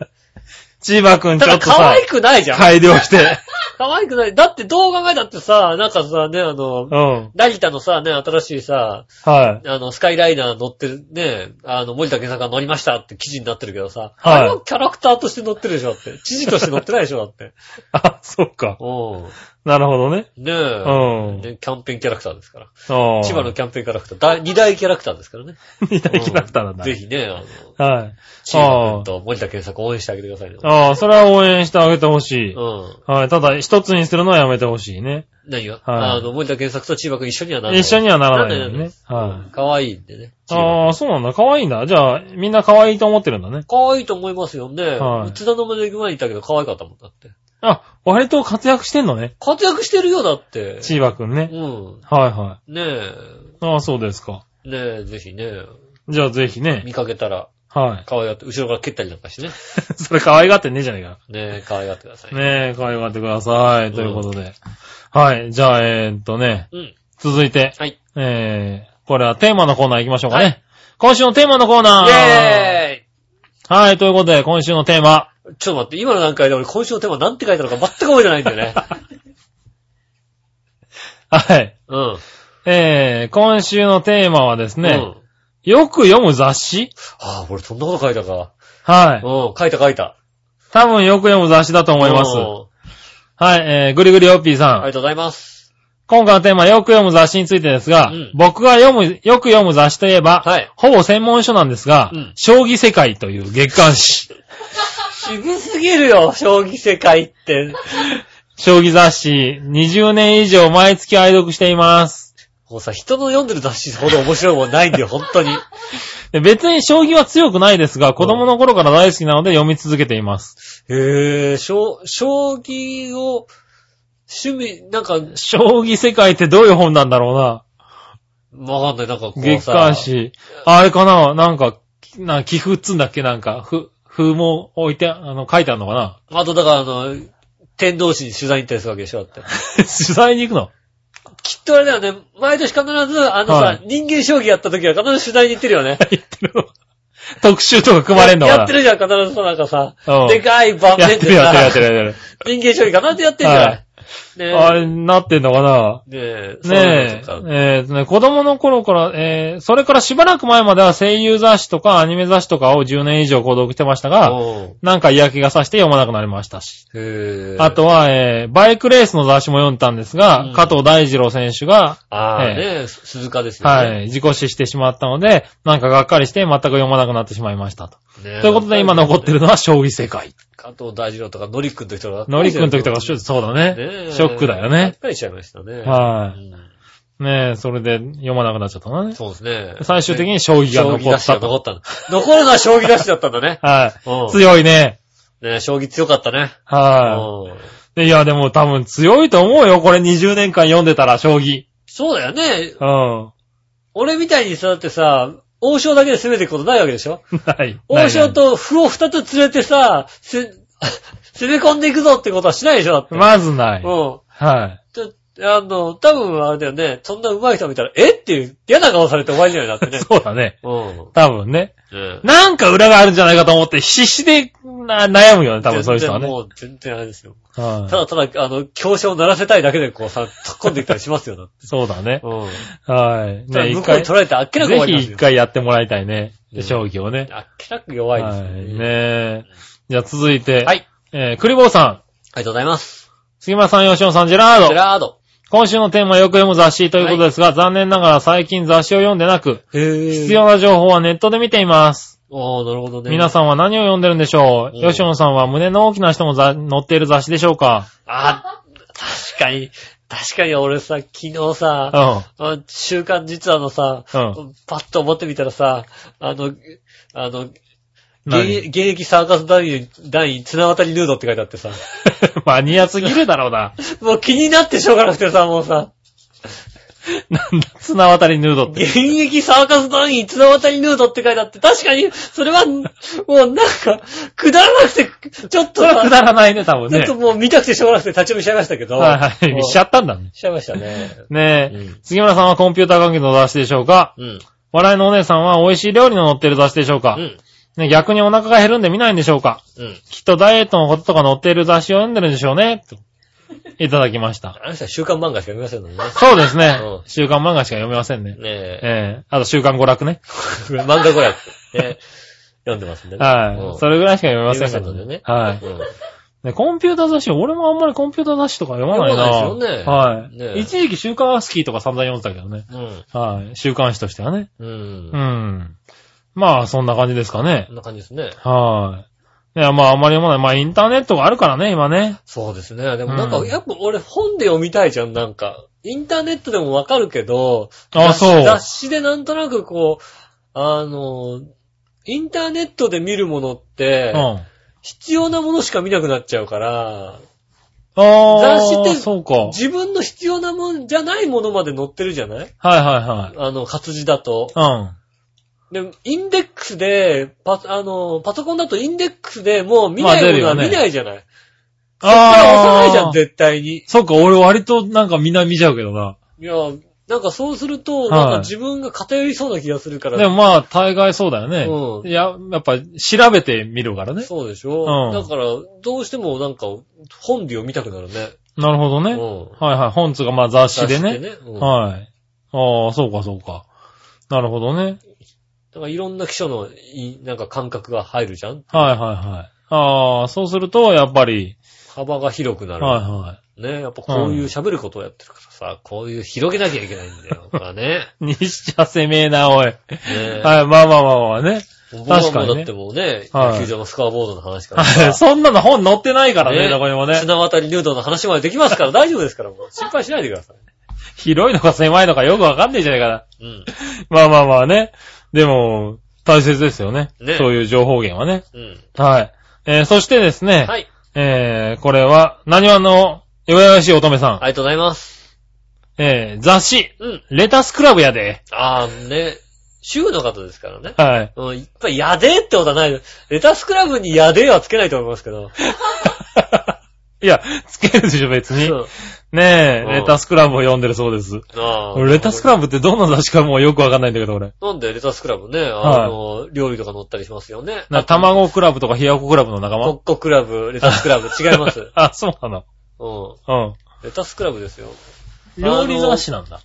S3: 千葉くんちょっとさ
S2: 可愛、くないじゃん。
S3: 改良して。
S2: 可愛くない。だってどう考えたってさ、なんかさ、ね、あの
S3: う、ん。
S2: 成田のさ、ね、新しいさ、
S3: はい。
S2: あの、スカイライナー乗ってるね、あの、森田健作が乗りましたって記事になってるけどさ、
S3: はい
S2: あれはキャラクターとして乗ってるでしょだって。知事として乗ってないでしょだって。
S3: あ、そっか。
S2: う
S3: なるほどね。
S2: ん。ねえ。
S3: うん
S2: ねキャンペーンキャラクターですから。
S3: ああ。
S2: 千葉のキャンペーンキャラクター、だ二大キャラクターですからね。
S3: 二大キャラクターなんだ。
S2: ぜひね、あの、
S3: はい。
S2: 千葉君と森田健作応援してあげてくださいね。
S3: ああ、それは応援してあげてほしい。
S2: うん。
S3: はい。ただ、一つにするのはやめてほしいね。
S2: 何が、
S3: はい
S2: あの、森田健作と千葉君一緒にはならない。
S3: 一緒にはならないよねはい
S2: 可愛いんでね。
S3: ああ、そうなんだ。可愛いんだ。じゃあ、みんな可愛いと思ってるんだね。
S2: 可愛いと思いますよね。
S3: はい
S2: 津田の間で行く前にいたけど可愛かったもんだって。
S3: あ、割と活躍してんのね。
S2: 活躍してるよ、だって。
S3: チーバくんね。
S2: うん。
S3: はいは
S2: ねえ。
S3: い。ああ、そうですか。
S2: ねえ、ぜひね、
S3: じゃあぜひね。
S2: 見かけたら、
S3: はい。
S2: 可愛がって、後ろから蹴ったりなんかしてね。
S3: それ可愛がってねえじゃねえか。
S2: ねえ、可愛がってください。。
S3: ねえ、可愛がってください。ということで。はい。じゃあ、えーっとね、
S2: うん。
S3: 続いて、
S2: はい。
S3: えー、これはテーマのコーナー行きましょうかね。今週のテーマのコーナー
S2: イェー
S3: はい、ということで、今週のテーマ。
S2: イちょっと待って、今の段階で俺今週のテーマなんて書いたのか全く覚えてないんだよね。
S3: はい。
S2: うん。
S3: えー、今週のテーマはですね、
S2: うん。
S3: よく読む雑誌？
S2: ああ、俺そんなこと書いたか。
S3: はい。
S2: うん、書いた書いた。
S3: 多分よく読む雑誌だと思います。
S2: うん
S3: はい、えー、ぐりぐりおっぴーさん。
S2: ありがとうございます。
S3: 今回のテーマ、よく読む雑誌についてですが、
S2: うん
S3: 僕が読む、よく読む雑誌といえば、
S2: はい
S3: ほぼ専門書なんですが、
S2: うん
S3: 将棋世界という月刊誌。
S2: 渋すぎるよ、将棋世界って。
S3: 将棋雑誌、20年以上毎月愛読しています。
S2: もうさ、人の読んでる雑誌ほど面白いもんないんだよ、本当に。
S3: で別に将棋は強くないですが、子供の頃から大好きなので読み続けています。
S2: へえ、将、将棋を、趣味、なんか、
S3: 将棋世界ってどういう本なんだろうな。
S2: わかんない、なんかこう
S3: 月
S2: さ。
S3: 刊誌。あれかななんか、な、寄付っつんだっけなんか、ふ、風も置いて、あの、書いてあるのかな？
S2: あと、だからあの、天童市に取材に行ったりするわけでしょ、だって。
S3: 取材に行くの？
S2: きっとあれだよね、毎年必ず、あのさ、
S3: はい
S2: 人間将棋やった時は必ず取材に行ってるよね。
S3: 言ってる。特集とか組まれんのかな？
S2: やってるじゃん、必ずさ、なんかさ
S3: うん、
S2: でかい盤面でさ、
S3: やってるやってるやってる。
S2: 人間将棋必ずやってるじゃない。ね
S3: あれ、なってんのかな？
S2: ねえ、
S3: ねえ、
S2: そういうのとか
S3: えーとね、子供の頃から、えー、それからしばらく前までは声優雑誌とかアニメ雑誌とかを10年以上購読してましたが、
S2: うん
S3: なんか嫌気がさして読まなくなりましたし。
S2: へえ。
S3: あとは、えー、バイクレースの雑誌も読んだんですが、
S2: うん
S3: 加藤大二郎選手が、
S2: ああ、
S3: え
S2: ねえ、鈴鹿ですよね。
S3: はい、事故死してしまったので、なんかがっかりして全く読まなくなってしまいましたと。
S2: ねえ
S3: ということで今残ってるのは将棋世界。
S2: 加藤大二郎とかノリックの時とか。
S3: ノリックの時とか、そうだね。ショックだよ
S2: がっ
S3: ね。
S2: かりしちゃいましたね。
S3: はい
S2: うん
S3: ねえ、それで読まなくなっちゃったのね。
S2: そうですね。
S3: 最終的に将棋が残った
S2: 残ったの。残るのは将棋出しだったんだね。
S3: は
S2: うん
S3: い。強いね。
S2: ねえ将棋強かったね。
S3: は
S2: うん
S3: い。いや、でも多分強いと思うよ。これ20年間読んでたら、将棋。
S2: そうだよね。
S3: うん。
S2: 俺みたいにさ、だってさ、王将だけで攻めていくことないわけでしょ？
S3: ない。
S2: 王将と歩を二つ連れてさ、せ 攻め込んでいくぞってことはしないでしょ？だって。
S3: まずない。
S2: うん。
S3: はい。
S2: あの、多分あれだよね、そんな上手い人見たら、え？っていう嫌な顔されて終わりじゃないだってね。
S3: そうだね。
S2: うん。
S3: 多分ね。
S2: ね
S3: なんか裏があるんじゃないかと思って必死でな悩むよね、多分そういう人はね。
S2: 全然もう全然あれですよ。
S3: はい
S2: ただただ、あの、強者を鳴らせたいだけでこうさ、突っ込んでいったりしますよ、だって。
S3: そうだね。
S2: うん。
S3: はい。ね、
S2: ただ向
S3: 一回、
S2: こうに取られてあっけなく終わ
S3: ぜひ一
S2: りますよ。
S3: 回やってもらいたいね
S2: う。ん
S3: 将棋をね。
S2: あっけなく弱いですよ
S3: はい。
S2: ね。
S3: ねえ。じゃあ続いて。
S2: はい。
S3: えー、クリボーさん。
S2: ありがとうございます。
S3: 杉村さん、吉野さん、ジェラード
S2: ジェ。ラード。
S3: 今週のテーマはよく読む雑誌ということですが、残念ながら最近雑誌を読んでなく、
S2: へぇ
S3: 必要な情報はネットで見ています。
S2: ああ、なるほどね。
S3: 皆さんは何を読んでるんでしょう？
S2: うん。
S3: 吉野さんは胸の大きな人もざ載っている雑誌でしょうか？
S2: あ、確かに、確かに俺さ、昨日さ、
S3: うん。
S2: あ週刊実話のさ、
S3: うん。
S2: パッと思ってみたらさ、あの、あの、
S3: 何
S2: 現現役サーカス団員、団員、綱渡りヌードって書いてあってさ、
S3: マニアすぎるだろうな。
S2: もう気になってしょうがなくてさ、もうさ、
S3: なんだ、綱渡りヌードって。
S2: 現役サーカス団員、綱渡りヌードって書いてあって、確かに、それは、もうなんか、くだらなくて、ちょっとさ、
S3: それはくだらないね、多分ね
S2: ちょっと。もう見たくてしょうがなくて立ち読みしちゃいましたけど。
S3: はいはい。しちゃったんだね。
S2: しちゃいましたね。
S3: ねえ、
S2: うん
S3: 杉村さんはコンピューター関係の雑誌でしょうか？
S2: うん。
S3: 笑いのお姉さんは美味しい料理の載ってる雑誌でしょうか、
S2: うん。
S3: ね、逆にお腹が減るんで見ないんでしょうか？
S2: うん。
S3: きっとダイエットのこととか載っている雑誌を読んでるんでしょうね？といただきました。
S2: あの人は週刊漫画しか読みませんのでね。
S3: そうですね
S2: うん。
S3: 週刊漫画しか読めませんね。
S2: ねえ。
S3: ええあと週刊娯楽ね。
S2: 漫画娯楽。ね読んでますんでね。
S3: はい。それぐらいしか読めませんから
S2: 読めませんのでね
S3: はい。
S2: うん
S3: ね、コンピューター雑誌、俺もあんまりコンピューター雑誌とか読まないな
S2: 読まないですよね
S3: はい、
S2: ね
S3: 一時期週刊アスキーとか散々読んでたけどね。
S2: うん。
S3: はい。週刊誌としてはね。
S2: うん。
S3: う
S2: こ
S3: ん。まあ、そんな感じですかね
S2: ん。な感じですね。
S3: はい。いや、まあ、あんまり読まない。まあ、インターネットがあるからね、今ね。
S2: そうですね。でもなんか、
S3: うん
S2: やっぱ俺本で読みたいじゃん、なんか。インターネットでもわかるけど、雑誌
S3: あそう
S2: 雑誌でなんとなくこう、あの、インターネットで見るものって、
S3: うん。
S2: 必要なものしか見なくなっちゃうから、
S3: ああ、
S2: 雑誌って
S3: そうか。はい
S2: 自分の必要なもんじゃないものまで載ってるじゃない
S3: はいはい。
S2: あの、活字だと。
S3: うん。
S2: で、インデックスで、パ、あの、パソコンだとインデックスでもう見ないものは
S3: まあ出るよね
S2: 見ないじゃない？そっから押さないじゃん、絶対に。
S3: そっか、俺割となんかみんな見ちゃうけどな。
S2: いや、なんかそうすると、
S3: はい
S2: なんか自分が偏りそうな気がするから。
S3: でもまあ、大概そうだよね。
S2: うん
S3: いや、やっぱ調べてみるからね。
S2: そうでしょ、
S3: うん
S2: だから、どうしてもなんか、本で読みたくなるね。
S3: なるほどね。
S2: うん。
S3: はいはい。本つがまあ雑誌でね。
S2: 雑誌でねうん
S3: はい。ああ、そうかそうか。なるほどね。
S2: だからいろんな記書のい、なんか感覚が入るじゃん
S3: はいはいはい。ああ、そうすると、やっぱり、
S2: 幅が広くなる。
S3: はいは
S2: ね、やっぱこういう喋ることをやってるからさ、こういう広げなきゃいけないんだよ。まあね。
S3: い。にしちゃせめえな、おい。
S2: ね
S3: はい、まあまあまあまあね。確かに
S2: だってもうね、
S3: はい
S2: 野球場のスコアボードの話から
S3: はい、
S2: さ、
S3: そんなの本載ってないからね、どこにもね。
S2: 綱渡りヌードの話までできますから大丈夫ですから、もう心配しないでください。
S3: 広いのか狭いのかよくわかんねえじゃないかな。
S2: うん。
S3: まあまあまあね。でも、大切ですよね。
S2: ね
S3: そういう情報源はね。
S2: うん。
S3: はい。えー、そしてですね。
S2: はい。
S3: えー、これは、何話の、弱々しい乙女さん。
S2: ありがとうございます。
S3: えー、雑誌、
S2: うん。
S3: レタスクラブやで。
S2: あーね、週の方ですからね。
S3: はい。
S2: うん、いっぱいやでってことはない。レタスクラブにやではつけないと思いますけど。
S3: いや、つけるでしょ、別に
S2: う。ん
S3: ねえ、
S2: うん
S3: レタスクラブを読んでるそうです。
S2: あー
S3: 俺レタスクラブってどんな雑誌かもうよくわかんないんだけど、俺。
S2: なんでレタスクラブね、あの、料理とか載ったりしますよね。
S3: な、卵クラブとかひやこクラブの仲間？
S2: コッコクラブ、レタスクラブ、違います。
S3: あ、そうなの。
S2: うん。
S3: うん。
S2: レタスクラブですよ。
S3: 料理雑誌なんだ。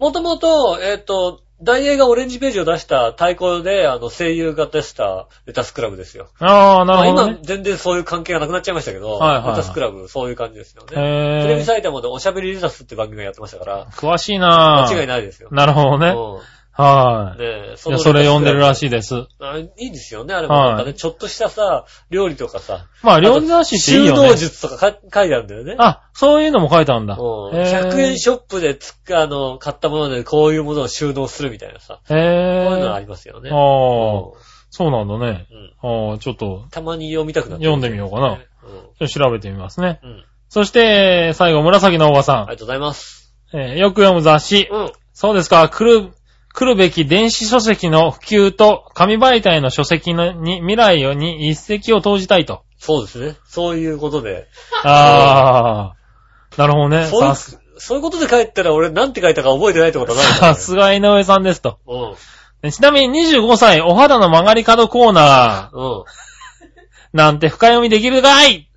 S2: もともと、えっ、と、大映がオレンジページを出した太鼓で、あの、声優が出したレタスクラブですよ。
S3: ああ、なるほどね。、
S2: 全然そういう関係がなくなっちゃいましたけど、
S3: はいはいはい
S2: レタスクラブ、そういう感じですよね。テレビ。埼玉でおしゃべりレタスって番組がやってましたから、
S3: 詳しいな
S2: 間違い
S3: い。
S2: ないですよ。
S3: なるほどね。
S2: うん
S3: はい。
S2: ねえ、
S3: いや、それ読んでるらし
S2: い。
S3: いです。
S2: あいいですよね、あれもなんかね、
S3: はい
S2: ちょっとしたさ、料理とかさ。
S3: まあ、料理雑誌っていいよ
S2: 収納
S3: ね。
S2: 術とかか書いてあるんだよね。
S3: あ、そういうのも書いてあるんだ。
S2: うん
S3: へー
S2: 100円ショップでつあの、買ったものでこういうものを収納するみたいなさ。
S3: へ
S2: こういうのあ
S3: え。
S2: りますよね。
S3: ああ、そうなんだね。
S2: うん
S3: ああ、ちょっと、
S2: たまに読みたくなって
S3: 読んでみようかな
S2: うん。
S3: ちょっと調べてみますね。
S2: うん。
S3: そして、最後、紫のおばさん。
S2: ありがとうございます。
S3: えーよく読む雑誌。
S2: うん。
S3: そうですか。来る、来るべき電子書籍の普及と紙媒体の書籍のに未来に一石を投じたいと。
S2: そうですね。そういうことで。
S3: ああ、なるほどね。
S2: そういうそういうことで書いたら俺なんて書いたか覚えてないってことはないから
S3: さすが井上さんですと。
S2: うん。
S3: えちなみに25歳、お肌の曲がり角コーナ
S2: うん。
S3: ー、なんて深読みできるかい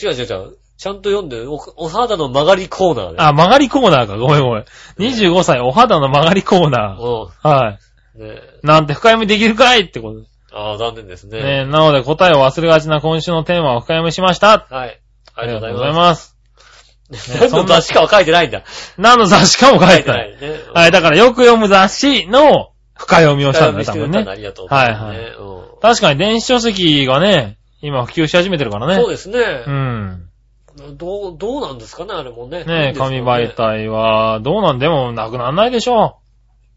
S2: 違う違う違う。ちゃんと読んで、お、お肌の曲がりコーナーで。
S3: あ、曲がりコーナーか。ごめんごめん。25歳、お肌の曲がりコーナー。
S2: う
S3: はい。
S2: ん。ねえ。
S3: なんて深読みできるかいってことで
S2: ああ、残念ですね。
S3: ねなので答えを忘れがちな今週のテーマを深読みしました。
S2: はい。あ
S3: あ
S2: りがとうございます。
S3: とうございます。
S2: 何の雑誌かは書いてないんだ。
S3: 何の雑誌かも書
S2: 書い
S3: いてな。
S2: いいね。
S3: はい、だからよく読む雑誌の深読みをしたんだよ、多分ね。
S2: ありがとうございます。
S3: はい
S2: ね
S3: 確かに電子書籍がね、今普及し始めてるからね。
S2: うんそうですね
S3: う。ん。
S2: どう、どうなんですかね、あれもね。
S3: ね
S2: ですか
S3: 紙媒。体は、どうなんでもなくならないでしょ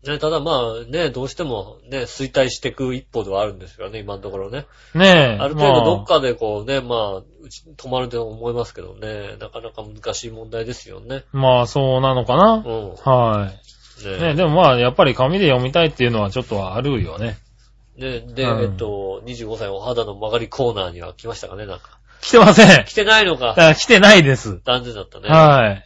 S2: ね、ただまあね、どうしてもね、衰退していく一歩ではあるんですよね、今のところね。
S3: う。ねえ。
S2: ある程度どっ
S3: ま
S2: かでこうね、まあ、うち止まると思いますけどね、なかなか難しい問題ですよね。
S3: あ、まあそうなのかな
S2: う。ん。
S3: はい。
S2: ね
S3: ねでもまあ、やっぱり紙で読みたいっていうのはちょっとはあるよね。
S2: ねで、
S3: うん
S2: えっと、25歳お肌の曲がりコーナーには来ましたかね、なんか。
S3: 来てません。
S2: 来てないのか。
S3: だから来てないです。
S2: 残念だったね。
S3: はい。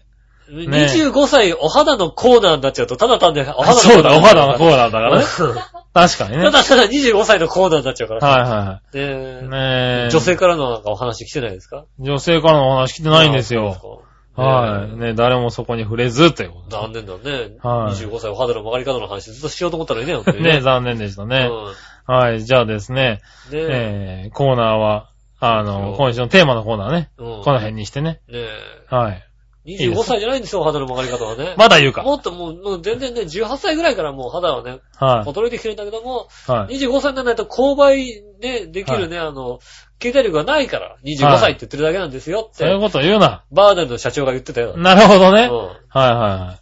S3: ね
S2: 25歳お肌のコーナーになっちゃうと、ただ単にお肌の
S3: そうだ、お肌のコーナーだからね。
S2: う ん
S3: 確かにね。
S2: ただただ25歳のコーナーになっちゃうから。
S3: はいは
S2: ね
S3: い。
S2: え
S3: ねえ。
S2: 女性からのなんかお話来てないですか？
S3: 女性からのお話来てないんですよ。
S2: あそうですか
S3: はい。
S2: ね
S3: ね誰もそこに触れずということ
S2: 残念だね。
S3: はい
S2: 25歳お肌の曲がり方の話ずっとしようと思ったのにね、本当
S3: で。
S2: に
S3: ね残念でしたね。はい。じゃあですね、
S2: うん。ねえ。
S3: えー、コーナーは、あの、今週のテーマのコーナーね。
S2: うん
S3: この辺にしてね。
S2: ねえ。
S3: はい。
S2: 25歳じゃないんですよ、お肌の曲がり方はね。
S3: まだ言うか。
S2: もっともう、もう全然ね、18歳ぐらいからもう肌はね、
S3: はい。
S2: 衰えてきてるんだけども、
S3: はい。
S2: 25歳にならないと購買ね、できるね、あの、携帯力がないから、25歳って言ってるだけなんですよって、
S3: そういうこと言うな。
S2: バーデンの社長が言ってたよ。
S3: なるほどね。
S2: う
S3: はいはいは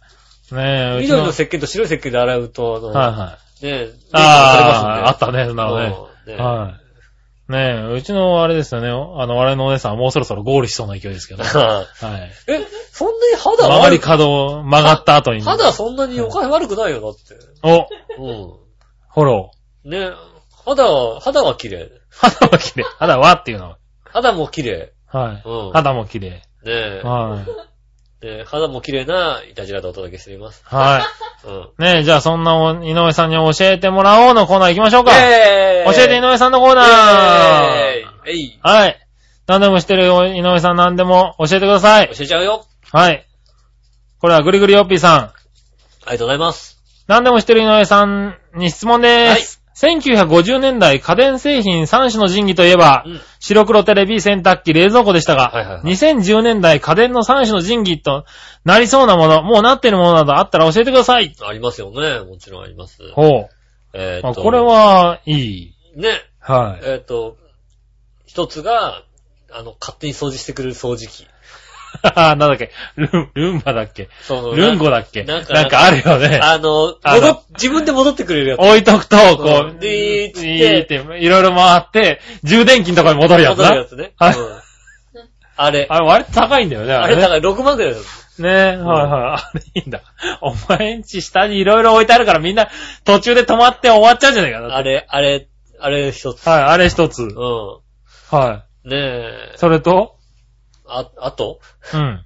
S3: い。ね
S2: ん。
S3: え、うちの。
S2: 緑の石鹸と白い石鹸で洗うと、あの、
S3: はいはい。
S2: ね、
S3: ああ、あ
S2: あ
S3: ったね、そんなのね。
S2: ね。
S3: はい。ねえ、うちのあれですよね、あの、我のお姉さんはもうそろそろゴールしそうな勢いですけど。はい。
S2: え、そんなに肌
S3: 曲がり角曲がった後に。
S2: 肌そんなにお金悪くないよ、だって。
S3: お、
S2: う
S3: フォロー。
S2: ん。ね、肌は、肌は綺麗。
S3: 肌は綺麗。肌はっていうのは。
S2: 肌も綺麗。
S3: はい。
S2: うん
S3: 肌も綺麗。
S2: ねえ。
S3: はい。
S2: ね肌も綺麗な、イタジラでお届けしています。
S3: は
S2: うん。
S3: い。ねえ、じゃあそんなお井上さんに教えてもらおうのコーナー行きましょうか。
S2: え
S3: 教えて井上さんのコーナー
S2: えーえい。
S3: はい。何でもしてる井上さん何でも教えてください。
S2: 教えちゃうよ。
S3: はい。これはぐりぐりよっぴーさん。
S2: ありがとうございます。
S3: 何でもしてる井上さんに質問です。1950年代家電製品3種の神器といえば、
S2: うん。
S3: 白黒テレビ、洗濯機、冷蔵庫でしたが、
S2: はいはいはい
S3: 2010年代家電の3種の神器となりそうなもの、もうなってるものなどあったら教えてください。
S2: ありますよね。もちろんあります。
S3: ほう。
S2: えーっと。
S3: あこれ、はいい。
S2: ね。
S3: はい。
S2: えーっと、一つが、あの、勝手に掃除してくれる掃除機。
S3: なんだっけルン、ルンバだっけ
S2: その
S3: ルンゴだっけ
S2: なか
S3: なんんかあるよね。
S2: あの、
S3: あの
S2: 戻っ自分で戻ってくれるやつ。
S3: 置いとくと、こ
S2: うん
S3: う、
S2: でーっつって
S3: いーって、いろいろ回って、充電器のところに戻るやつな。
S2: 戻るやつね。
S3: はい
S2: うんあれ。
S3: あれ、割と高いんだよね、あ。
S2: あれだから6万くらいだよ。
S3: ねはいはい。あれいいんだ。お前んち下にいろいろ置いてあるからみんな途中で止まって終わっちゃうんじゃないかな。
S2: あれ、あれ、あれ一つ。
S3: はい、あれ一つ。
S2: う
S3: は
S2: ん。ねえ
S3: い。。それと？
S2: あ、あと？
S3: うん。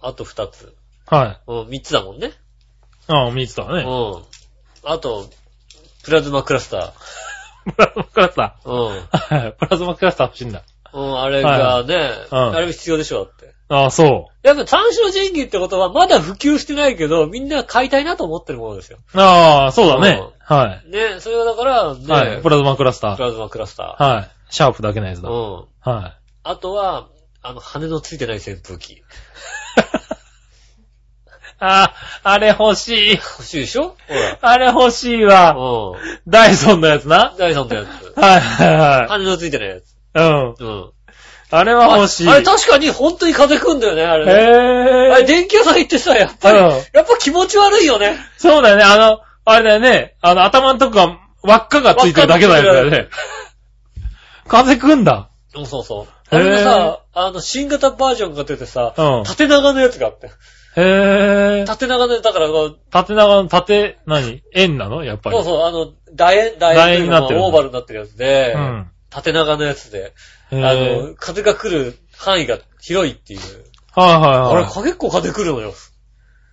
S2: あと二つ。
S3: はい。
S2: うん、三つだもんね。
S3: ああ、見てたね。
S2: うん。あと、プラズマクラスタ
S3: プラズマクラスタ
S2: ー。うん。
S3: ー。はい。プラズマクラスター欲しいんだ。
S2: うん、あれがね、
S3: うん
S2: あれ必要でしょ、だって。
S3: ああ、そ
S2: やっぱ三種の神器ってことはまだ普及してないけど、みんな買いたいなと思ってるものですよ。
S3: う。ああ、そうだね。は
S2: ね、それはだから、ね、
S3: い。はい。プラズマクラスター。
S2: プラズマクラスタ
S3: はい。シャープだけのやつ
S2: ー。
S3: だ。
S2: うん。
S3: は
S2: あとは、あの、羽のついてない扇風機。
S3: い。ああ、あれ欲しい。
S2: 欲しいでしょ？ほら。
S3: あれ欲しいわ。
S2: うん。
S3: ダイソンのやつな。
S2: ダイソンのやつ。
S3: はいはい
S2: 羽のついてないやつ。
S3: はい。うん。
S2: うん。
S3: あれは欲しい。
S2: あれ確かに本当に風邪くんだよね、あれね。
S3: へぇー。
S2: あれ電気屋さん行ってさ、やっぱり、
S3: うん
S2: やっぱ気持ち悪いよね。
S3: そうだよね。あの、あれだよね。あの、頭のとこが輪っかがついてるだけのやつだよね。風くんだ。
S2: そうそうそう。あれがさ、あの、新型バージョンが出てさ、
S3: うん
S2: 縦長のやつがあって。
S3: へぇー。
S2: 縦長のやつだから、こう
S3: 縦長の縦、何？円なの？やっぱり。
S2: そうそう、あの、楕円、楕円
S3: 楕円になってる
S2: まあオーバルになってるやつで、
S3: うん。
S2: 縦長のやつで、
S3: へ
S2: あ
S3: ぇ
S2: の、風が来る範囲が広いっていう。
S3: はい
S2: あれ、
S3: はいはい。
S2: 結構風来るのよ。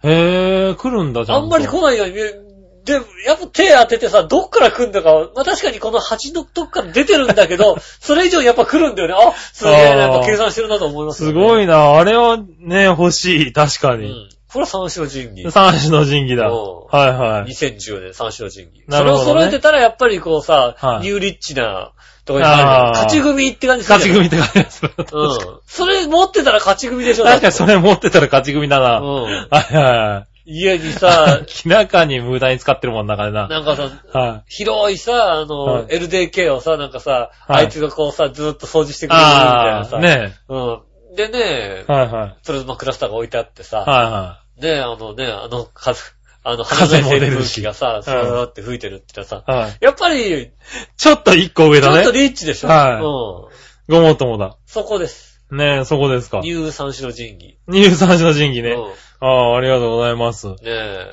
S3: へぇー、来るんだじゃん。
S2: あんまり来ないように見える。で、やっぱ手当ててさ、どっから来んだか、まあ確かにこの鉢のとこから出てるんだけど、それ以上やっぱ来るんだよね。あ、すげえな、やっぱ計算してるなと思いますよ
S3: す
S2: ね、
S3: ごいな。あれはね、欲しい。確かに。
S2: うん。これは三種の神器。
S3: 三種の神器だ。
S2: お
S3: はいはい。
S2: 2010年三種の神器。
S3: なるほどね
S2: それを揃えてたらやっぱりこうさ、
S3: はい
S2: ニューリッチなとこに入る。勝ち組って感じする。
S3: 勝ち組って感じです。
S2: うん。それ持ってたら勝ち組でしょ、
S3: 確かにそれ持ってたら勝ち組だな。
S2: うん。
S3: はいは
S2: 家に
S3: い。
S2: さ、
S3: 明らかに無駄に使ってるもんだからな。
S2: なんかさ、
S3: はい。
S2: 広いさ、あの、
S3: はい
S2: LDK をさ、なんかさ、
S3: はい
S2: あいつがこうさ、ずーっと掃除してくれるみたいなさ。
S3: ああ、ね
S2: うん。でね、
S3: はいはい。
S2: プラズマクラスターが置いてあってさ、
S3: はいは
S2: ね、あのね、あの、風、あの、
S3: 風
S2: の扇
S3: 出るし
S2: 風機がさ、スーって吹いてるってさ、
S3: い。はい。
S2: やっぱり、
S3: ちょっと一個上だね
S2: ちょっと。リッチでしょ。
S3: はい
S2: うん。
S3: ごもっともだ。
S2: そこです。
S3: ねえ、そこですか。
S2: ニュー三種の神器。
S3: 二十三種の神器ね。
S2: う
S3: ああ、ありがとうございます。
S2: ん。ね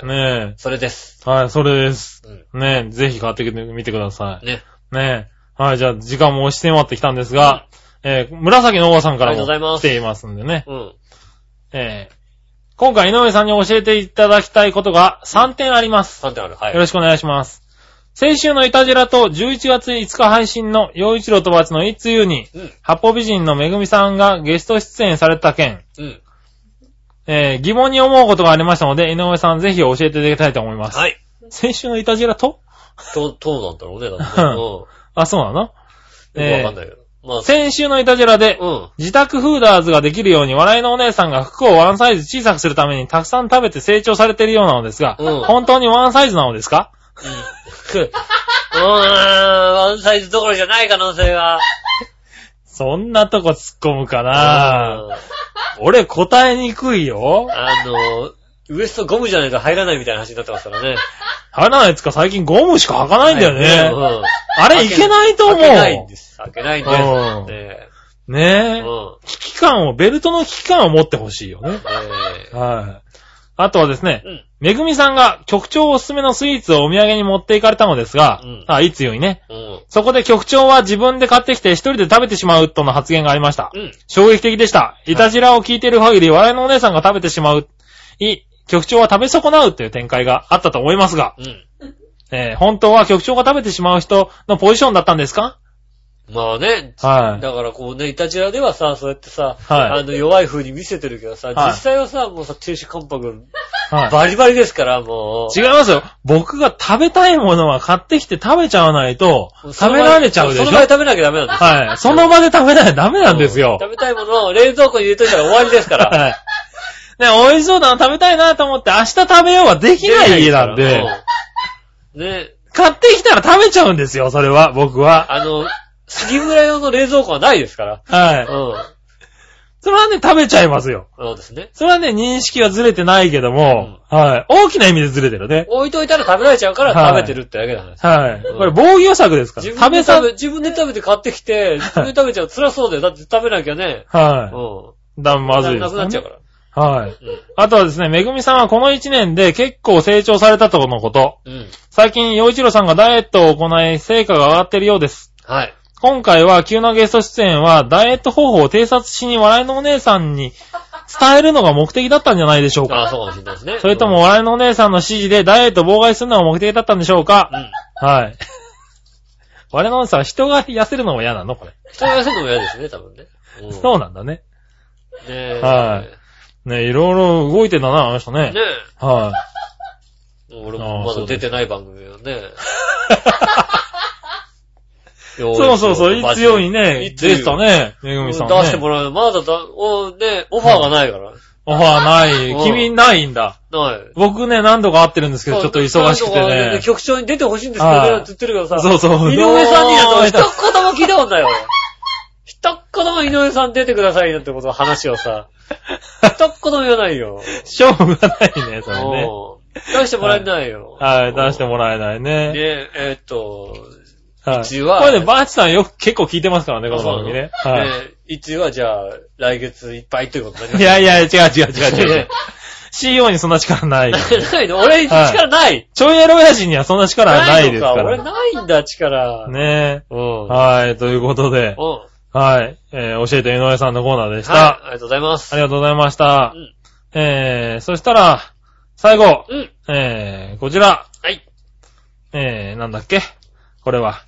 S2: え。
S3: ね
S2: それです。
S3: え。はい、それです。
S2: うん。
S3: ねえ、ぜひ買ってみてください。
S2: ね。
S3: ねえ。はい、じゃあ時間も押し迫ってきたんですが、えー、紫のおばさんから
S2: ありがとうございます
S3: も来ていますんでね。
S2: うん。
S3: えー、今回井上さんに教えていただきたいことが3点あります。
S2: 3点ある。はい。
S3: よろしくお願いします。先週のイタジラと11月5日配信の陽一郎とバツのいつゆに、
S2: うん。
S3: 八方美人のめぐみさんがゲスト出演された件、
S2: うん。
S3: えー、疑問に思うことがありましたので、井上さんぜひ教えていただきたいと思います。
S2: はい。
S3: 先週のイタジラと？
S2: どう、どうなんだろうね、だってね。うん。よ
S3: あ、そうなの？
S2: くわかんないけど。まあ、
S3: 先週のイタジラで、
S2: うん。
S3: 自宅フーダーズができるように笑いのお姉さんが服をワンサイズ小さくするためにたくさん食べて成長されているようなのですが、
S2: うん
S3: 本当にワンサイズなのですか？
S2: うん。うーん、ワンサイズどころじゃない可能性は。
S3: そんなとこ突っ込むかな
S2: うん
S3: 俺答えにくいよ。
S2: あの、ウエストゴムじゃないと入らないみたいな話になってますからね。
S3: 入らないやつか最近ゴムしか履かないんだよね。
S2: うん
S3: あれいけないと思う。
S2: 開けないんです。開けないんです。
S3: うん
S2: ね
S3: ねえ。
S2: うん。
S3: 危機感を、ベルトの危機感を持ってほしいよね。
S2: え
S3: はい。あとはですね
S2: ー、うん。
S3: めぐみさんが局長おすすめのスイーツをお土産に持っていかれたのですが、
S2: うん
S3: あ、いつよりね。
S2: うん。
S3: そこで局長は自分で買ってきて一人で食べてしまうとの発言がありました。
S2: うん。
S3: 衝撃的でした。いたじらを聞いている限り、笑いのお姉さんが食べてしまう。い、局長は食べ損なうという展開があったと思いますが、
S2: うん。
S3: えー本当は局長が食べてしまう人のポジションだったんですか？
S2: まあね。
S3: はい
S2: だからこうね、イタジラではさ、そうやってさ、
S3: はい
S2: あの、弱い風に見せてるけどさ、
S3: はい
S2: 実際はさ、もうさ、停止関白、
S3: は
S2: バリバリですから、もう。
S3: い。違いますよ。僕が食べたいものは買ってきて食べちゃわないと、食べられちゃうでしょ？
S2: その場で食べなきゃダメなんですよ。
S3: はい。その場で食べないとダメなんですよ。
S2: 食べたいものを冷蔵庫に入れといたら終わりですから。
S3: はい。ね、美味しそうだな、食べたいなと思って、明日食べようはできない家なんで、
S2: うんね、
S3: 買ってきたら食べちゃうんですよ、それは、僕は。
S2: あの、杉村用の冷蔵庫はないですから。
S3: はい。
S2: うん。
S3: それはね、食べちゃいますよ。
S2: そうですね。
S3: それはね、認識はずれてないけども、はい。大きな意味でずれてるね。
S2: 置いといたら食べられちゃうから
S3: はい
S2: 食べてるってだけなんです。
S3: はい。
S2: うん
S3: これ防御策ですから。
S2: 自
S3: 食べさ
S2: 分で食べ、自分で食べて買ってきて、自分で食べちゃう辛そうだよ。だって食べなきゃね。
S3: は
S2: う
S3: い。だ、ま
S2: ん。
S3: ずいです、
S2: なくなっちゃうから。
S3: はい。
S2: うん。
S3: あとはですね、めぐみさんはこの1年で結構成長されたとのこと。
S2: うん。
S3: 最近、洋一郎さんがダイエットを行い、成果が上がっているようです。
S2: はい。
S3: 今回は急なゲスト出演は、ダイエット方法を偵察しに笑いのお姉さんに伝えるのが目的だったんじゃないでしょう
S2: ああ、
S3: か。
S2: そうかもしれないですね。
S3: それとも笑いのお姉さんの指示でダイエットを妨害するのが目的だったんでしょうか
S2: う。ん。
S3: はい。笑いのお姉さんは人が痩せるのも嫌なの？これ。
S2: 人が痩せるのも嫌ですね、多分ね。うん。
S3: そうなんだね。
S2: え。
S3: はいね、いろいろ動いてんだな、あの人ね。
S2: ね
S3: は
S2: え。俺
S3: あ
S2: もまだ出てない番組よね。
S3: い。そうそうそう、いつよりね、出てたね、めぐみさんね。
S2: 出してもらう。まだだ、お、ね、オファーがないから。
S3: オファーない。
S2: うん
S3: 君ないんだ。
S2: ない。
S3: 僕ね、何度か会ってるんですけど、ちょっと忙しくてね。
S2: 局長に出てほしいんですけどって言ってるけどさ。
S3: そうそう。
S2: 井上さんにだと、一言も聞いたことないよ。一言も井上さん出てくださいよってこと、話をさ。一言も言わないよ。
S3: しょうがないね、それね。
S2: うん出してもらえないよ。
S3: はい、出してもらえないね。
S2: で、えーっと、
S3: はい。
S2: 一は
S3: これね、バーチさんよく結構聞いてますからね、この番組ね。は
S2: で一はじゃあ、来月いっぱいということになり
S3: い。
S2: ます。
S3: いやいや、違う違う違う違う違う。CEO にそんな力ない。
S2: ないの？俺、力ない。
S3: ちょいエロ親父にはそんな力はないですか
S2: の俺
S3: ら。
S2: ないんだ、力。
S3: ね
S2: うん。
S3: はい、ということで、
S2: うん。
S3: はい、えー、教えて井上さんのコーナーでした。
S2: はい、ありがとうございます。
S3: ありがとうございました
S2: う。ん。
S3: えー、そしたら、最後、
S2: うん。
S3: えー、こちら、
S2: はい。
S3: えー、なんだっけ？これは。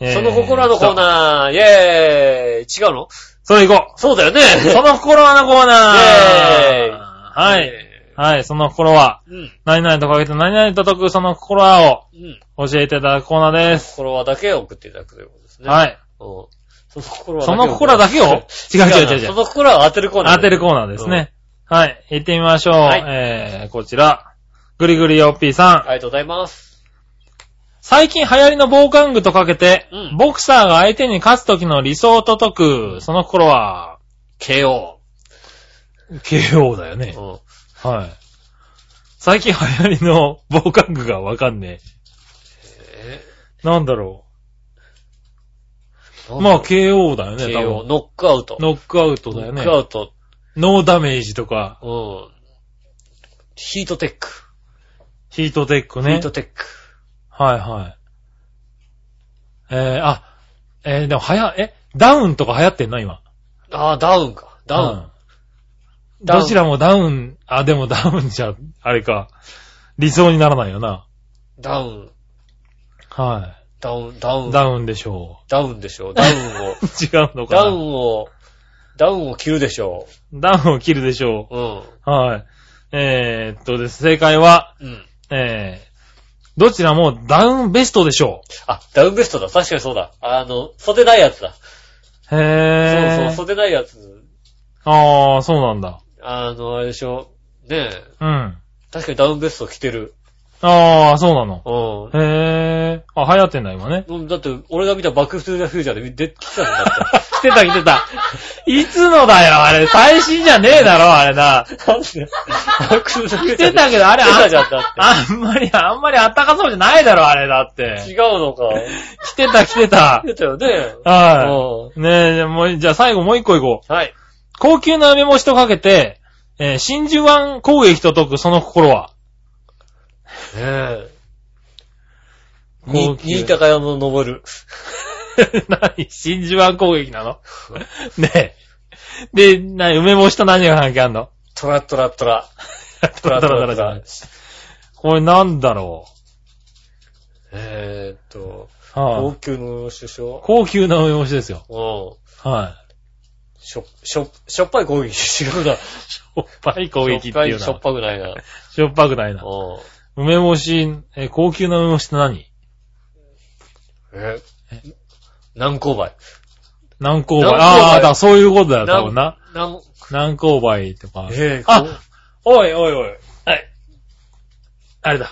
S3: えー
S2: その心はのコー
S3: そう
S2: ナー、イェーイ違うの？
S3: それ行こ
S2: そうだよね。
S3: う。その心はのコーナー
S2: イェーイ
S3: はい。
S2: イ
S3: はい、その心は。何々とかけて何々と解くその心は
S2: うん。
S3: を教えていただくコーナーです。
S2: 心はだけを送っていただくということですね。。
S3: はい。
S2: その心は
S3: その心だけを？違う違う違う違。
S2: そうの心は当てるコーナー。
S3: 当てるコーナーですね。はい。行ってみましょう。
S2: はい
S3: えー、こちら。ぐりぐりよっぴーさん。
S2: ありがとうございます。
S3: 最近流行りの防寒具とかけて、
S2: うん
S3: ボクサーが相手に勝つ時の理想と解く、その心は、
S2: KO。
S3: KO だよね。
S2: うん。
S3: はい。最近流行りの防寒具がわかんね
S2: え
S3: え。なんだろ
S2: ー
S3: う。まあ、KO だよね、多
S2: KO。
S3: 分。
S2: ノックアウト。
S3: ノックアウトだよね
S2: ノッ。クアウト。
S3: ノーダメージとか、
S2: うん。ヒートテック。
S3: ヒートテックね
S2: ヒー。トテック。
S3: はいはい。えー、あ、えー、でもはや、え、ダウンとか流行ってんの今？
S2: ああ、ダウンか。ダウン。
S3: うん
S2: ダウン
S3: どちらもダウン、あ、でもダウンじゃ、あれか。理想にならないよな。
S2: ダウン。
S3: は
S2: ダウン、ダウ
S3: い。
S2: ン。
S3: ダウンでしょ
S2: ダウンでしょう。ダウンを。
S3: う。違うのかな？
S2: ダウンを、ダウンを切るでしょ
S3: ダウンを切るでしょ
S2: う。うん。
S3: う。はい。えー、っとです。正解は、
S2: うん。
S3: えー、どちらもダウンベストでしょ
S2: あ、ダウンベストだ。確かにそうだ。あの、袖ないやつだ。
S3: う。
S2: そう
S3: へー。
S2: そう、袖ないやつ。
S3: あー、そうなんだ。
S2: あの、あれでしょ。ねえ。
S3: うん。
S2: 確かにダウンベスト着てる。
S3: あー、そうなの。
S2: うん。
S3: へー。あ、流行ってんだ、今ね。
S2: うんだって、俺が見たバックストゥーザフューチャーで出てきたんだって。
S3: 来てた来てた。いつのだよ、あれ。最新じゃねえだろ、あれな。
S2: なんで？バックストゥーザフュー
S3: 来
S2: チャーで
S3: てたけど、あれ、
S2: 来てたじゃ
S3: あ
S2: ん、だって。
S3: あんまり、あんまりあったかそうじゃないだろ、あれだって。
S2: 違うのか？
S3: 来てた来てた
S2: 来。てたよね。
S3: はいうねえ、じゃあもう、じゃあ最後もう一個いこう。
S2: ん。はい。
S3: 高級な梅干しとかけて、えー真珠湾攻撃と解くその心は。
S2: ねえ。
S3: 高
S2: に、
S3: 級
S2: 新高山の登る。
S3: 何？真珠湾攻撃なの？ねえ。で、な梅干しと何が関係あんの？
S2: トラトラトラ。
S3: トラトラトラじゃない。これなんだろ
S2: えーっと、
S3: う。は
S2: 高
S3: い
S2: 級の首相
S3: 高級な梅干しですよ。
S2: うん。
S3: は
S2: しょ、しょ、しょっぱい攻撃。違うな。
S3: い。しょっぱい攻撃っていう
S2: しょっ
S3: な。
S2: ぱくないな。
S3: しょっぱくないな。
S2: うん。
S3: 梅干し、え、高級な梅干しって何？
S2: え南勾配。
S3: 南高梅。
S2: 南高梅
S3: ああ、だからそういうことだよ、多分な。
S2: 南、
S3: 南高梅とか。
S2: えー、
S3: あ
S2: こ
S3: おいおいおい。はい。あれだ。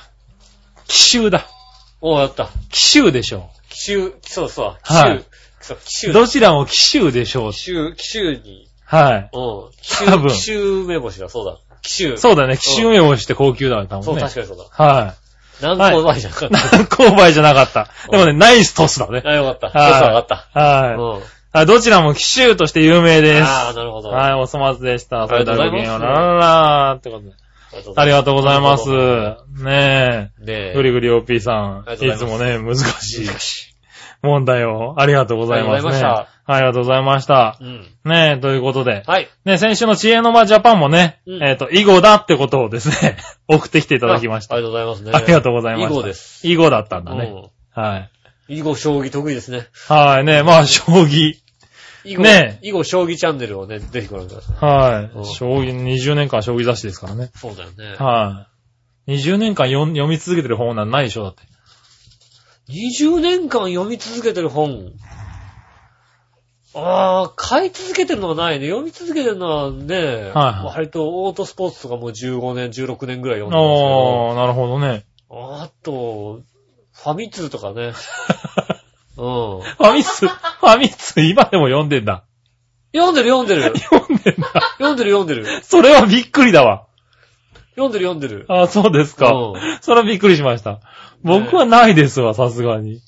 S3: 奇襲だ。
S2: おう、やった。
S3: 奇襲でしょ
S2: 奇襲、そうそう、奇
S3: はい
S2: 襲。そう、奇
S3: う。
S2: 襲。
S3: どちらも奇襲でしょう
S2: 奇。襲、奇襲に、
S3: はい。
S2: うん。奇襲、奇襲梅干しだ、そうだ。奇襲。
S3: そうだね。奇襲梅干しって高級だね、多
S2: そう、
S3: 分ね。
S2: 確かにそうだ。
S3: はい。
S2: 南勾配じゃなかった。
S3: 南高梅じゃなかった。でもね、ナイストスだね。
S2: あ、よかった。
S3: はい
S2: テスト上がった。
S3: はい。どちらも奇襲として有名です。
S2: ああ、なるほど。
S3: はい、お粗末でした。それではごきげんよう。ラララーってことで。ありがとうございます。ねえ。ぐりぐり OP さん。
S2: い
S3: つもね、難しい
S2: 難しい。
S3: 問題を。ありがとうございますね。
S2: ありがとうございま
S3: ありがとうございました。
S2: うん。
S3: ねえ、ということで。
S2: はい。
S3: ね、先週の知恵の間ジャパンもね、
S2: うん
S3: えっ、と、囲碁だってことをですね、送ってきていただきました。
S2: あありがとうございますね。
S3: ありがとうございました。
S2: 囲碁です。
S3: 囲碁だったんだね。
S2: うん。
S3: はい。
S2: 囲碁将棋得意ですね。
S3: はいね、まあ、将棋。
S2: 囲碁、
S3: ね
S2: 囲碁将棋チャンネルをね、ぜひご覧ください。うん
S3: はい。将棋、20年間将棋雑誌ですからね。
S2: そうだよね。
S3: はい。20年間読み続けてる本なんないでしょ、だって。
S2: 20年間読み続けてる本。ああ、買い続けてるのはないね。読み続けてるのはね、
S3: はい
S2: 割とオートスポーツとかもう15年、16年ぐらい読んでますけど。
S3: ああ、なるほどね。
S2: あと、ファミ通とかね。うん。
S3: ファミ通、ファミ通今でも読んでんだ。
S2: 読んでる読んでる。
S3: 読んでんだ。
S2: 読んでる読んでる。
S3: それはびっくりだわ。
S2: 読んでる読んでる。
S3: ああ、そうですか。
S2: うん
S3: それはびっくりしました。僕はないですわ、さすがに。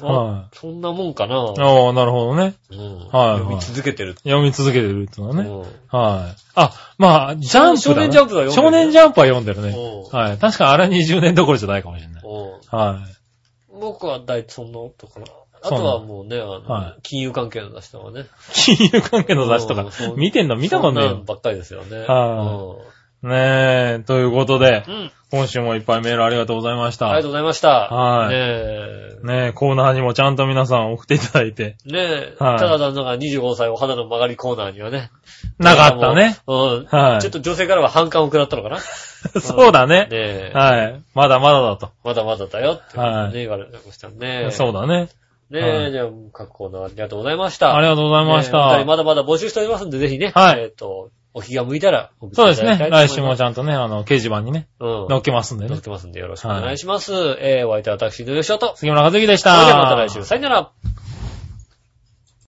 S3: は
S2: あそんなもんかな。
S3: ああ、なるほどね。
S2: うん
S3: はい
S2: 読み続けてる。
S3: 読み続けてるってのはね。
S2: うん
S3: はい。あ、まあ、ジャンプ
S2: 少年ジャンプは読んでる
S3: 少年ジャンプは読んでるね。
S2: うん
S3: はい。確かあれは20年どころじゃないかもしれない。
S2: うん
S3: はい。
S2: 僕は大体そんなとかな。あとはもうね、あの、
S3: はい
S2: 金融関係の出しとかね。
S3: 金融関係の雑誌とか 見てんの見たことねえよ。
S2: そんなんばっかりですよね。
S3: はねえ、ということで
S2: う、ん。うん。
S3: 今週もいっぱいメールありがとうございました。
S2: ありがとうございました。
S3: はい
S2: ねえ。
S3: ねえ、コーナーにもちゃんと皆さん送っていただいて。
S2: ねえ。
S3: はい
S2: ただなんか25歳お肌の曲がりコーナーにはね。
S3: なかったね。
S2: うん。
S3: はい
S2: ちょっと女性からは反感を食らったのかな。ね
S3: そうだね。
S2: え。
S3: はい。まだまだだと。
S2: まだまだだよって、ね
S3: はい
S2: 言われましたね。
S3: そうだね。
S2: ねえ、
S3: はい
S2: じゃあ、各コーナーありがとうございました。
S3: ありがとうございました。
S2: まだまだ募集しておりますんで、ぜひね。
S3: はい
S2: えっと、お気が向いたら
S3: そうですね。来週もちゃんとね、あの、掲示板にね、
S2: うん。
S3: 載っけますんでね
S2: 載っ。てますんでよろしくお願いします。えー、お相手は私、のよしおと。
S3: 杉村和之でし
S2: それではまた
S3: た。
S2: 来週。さよなら。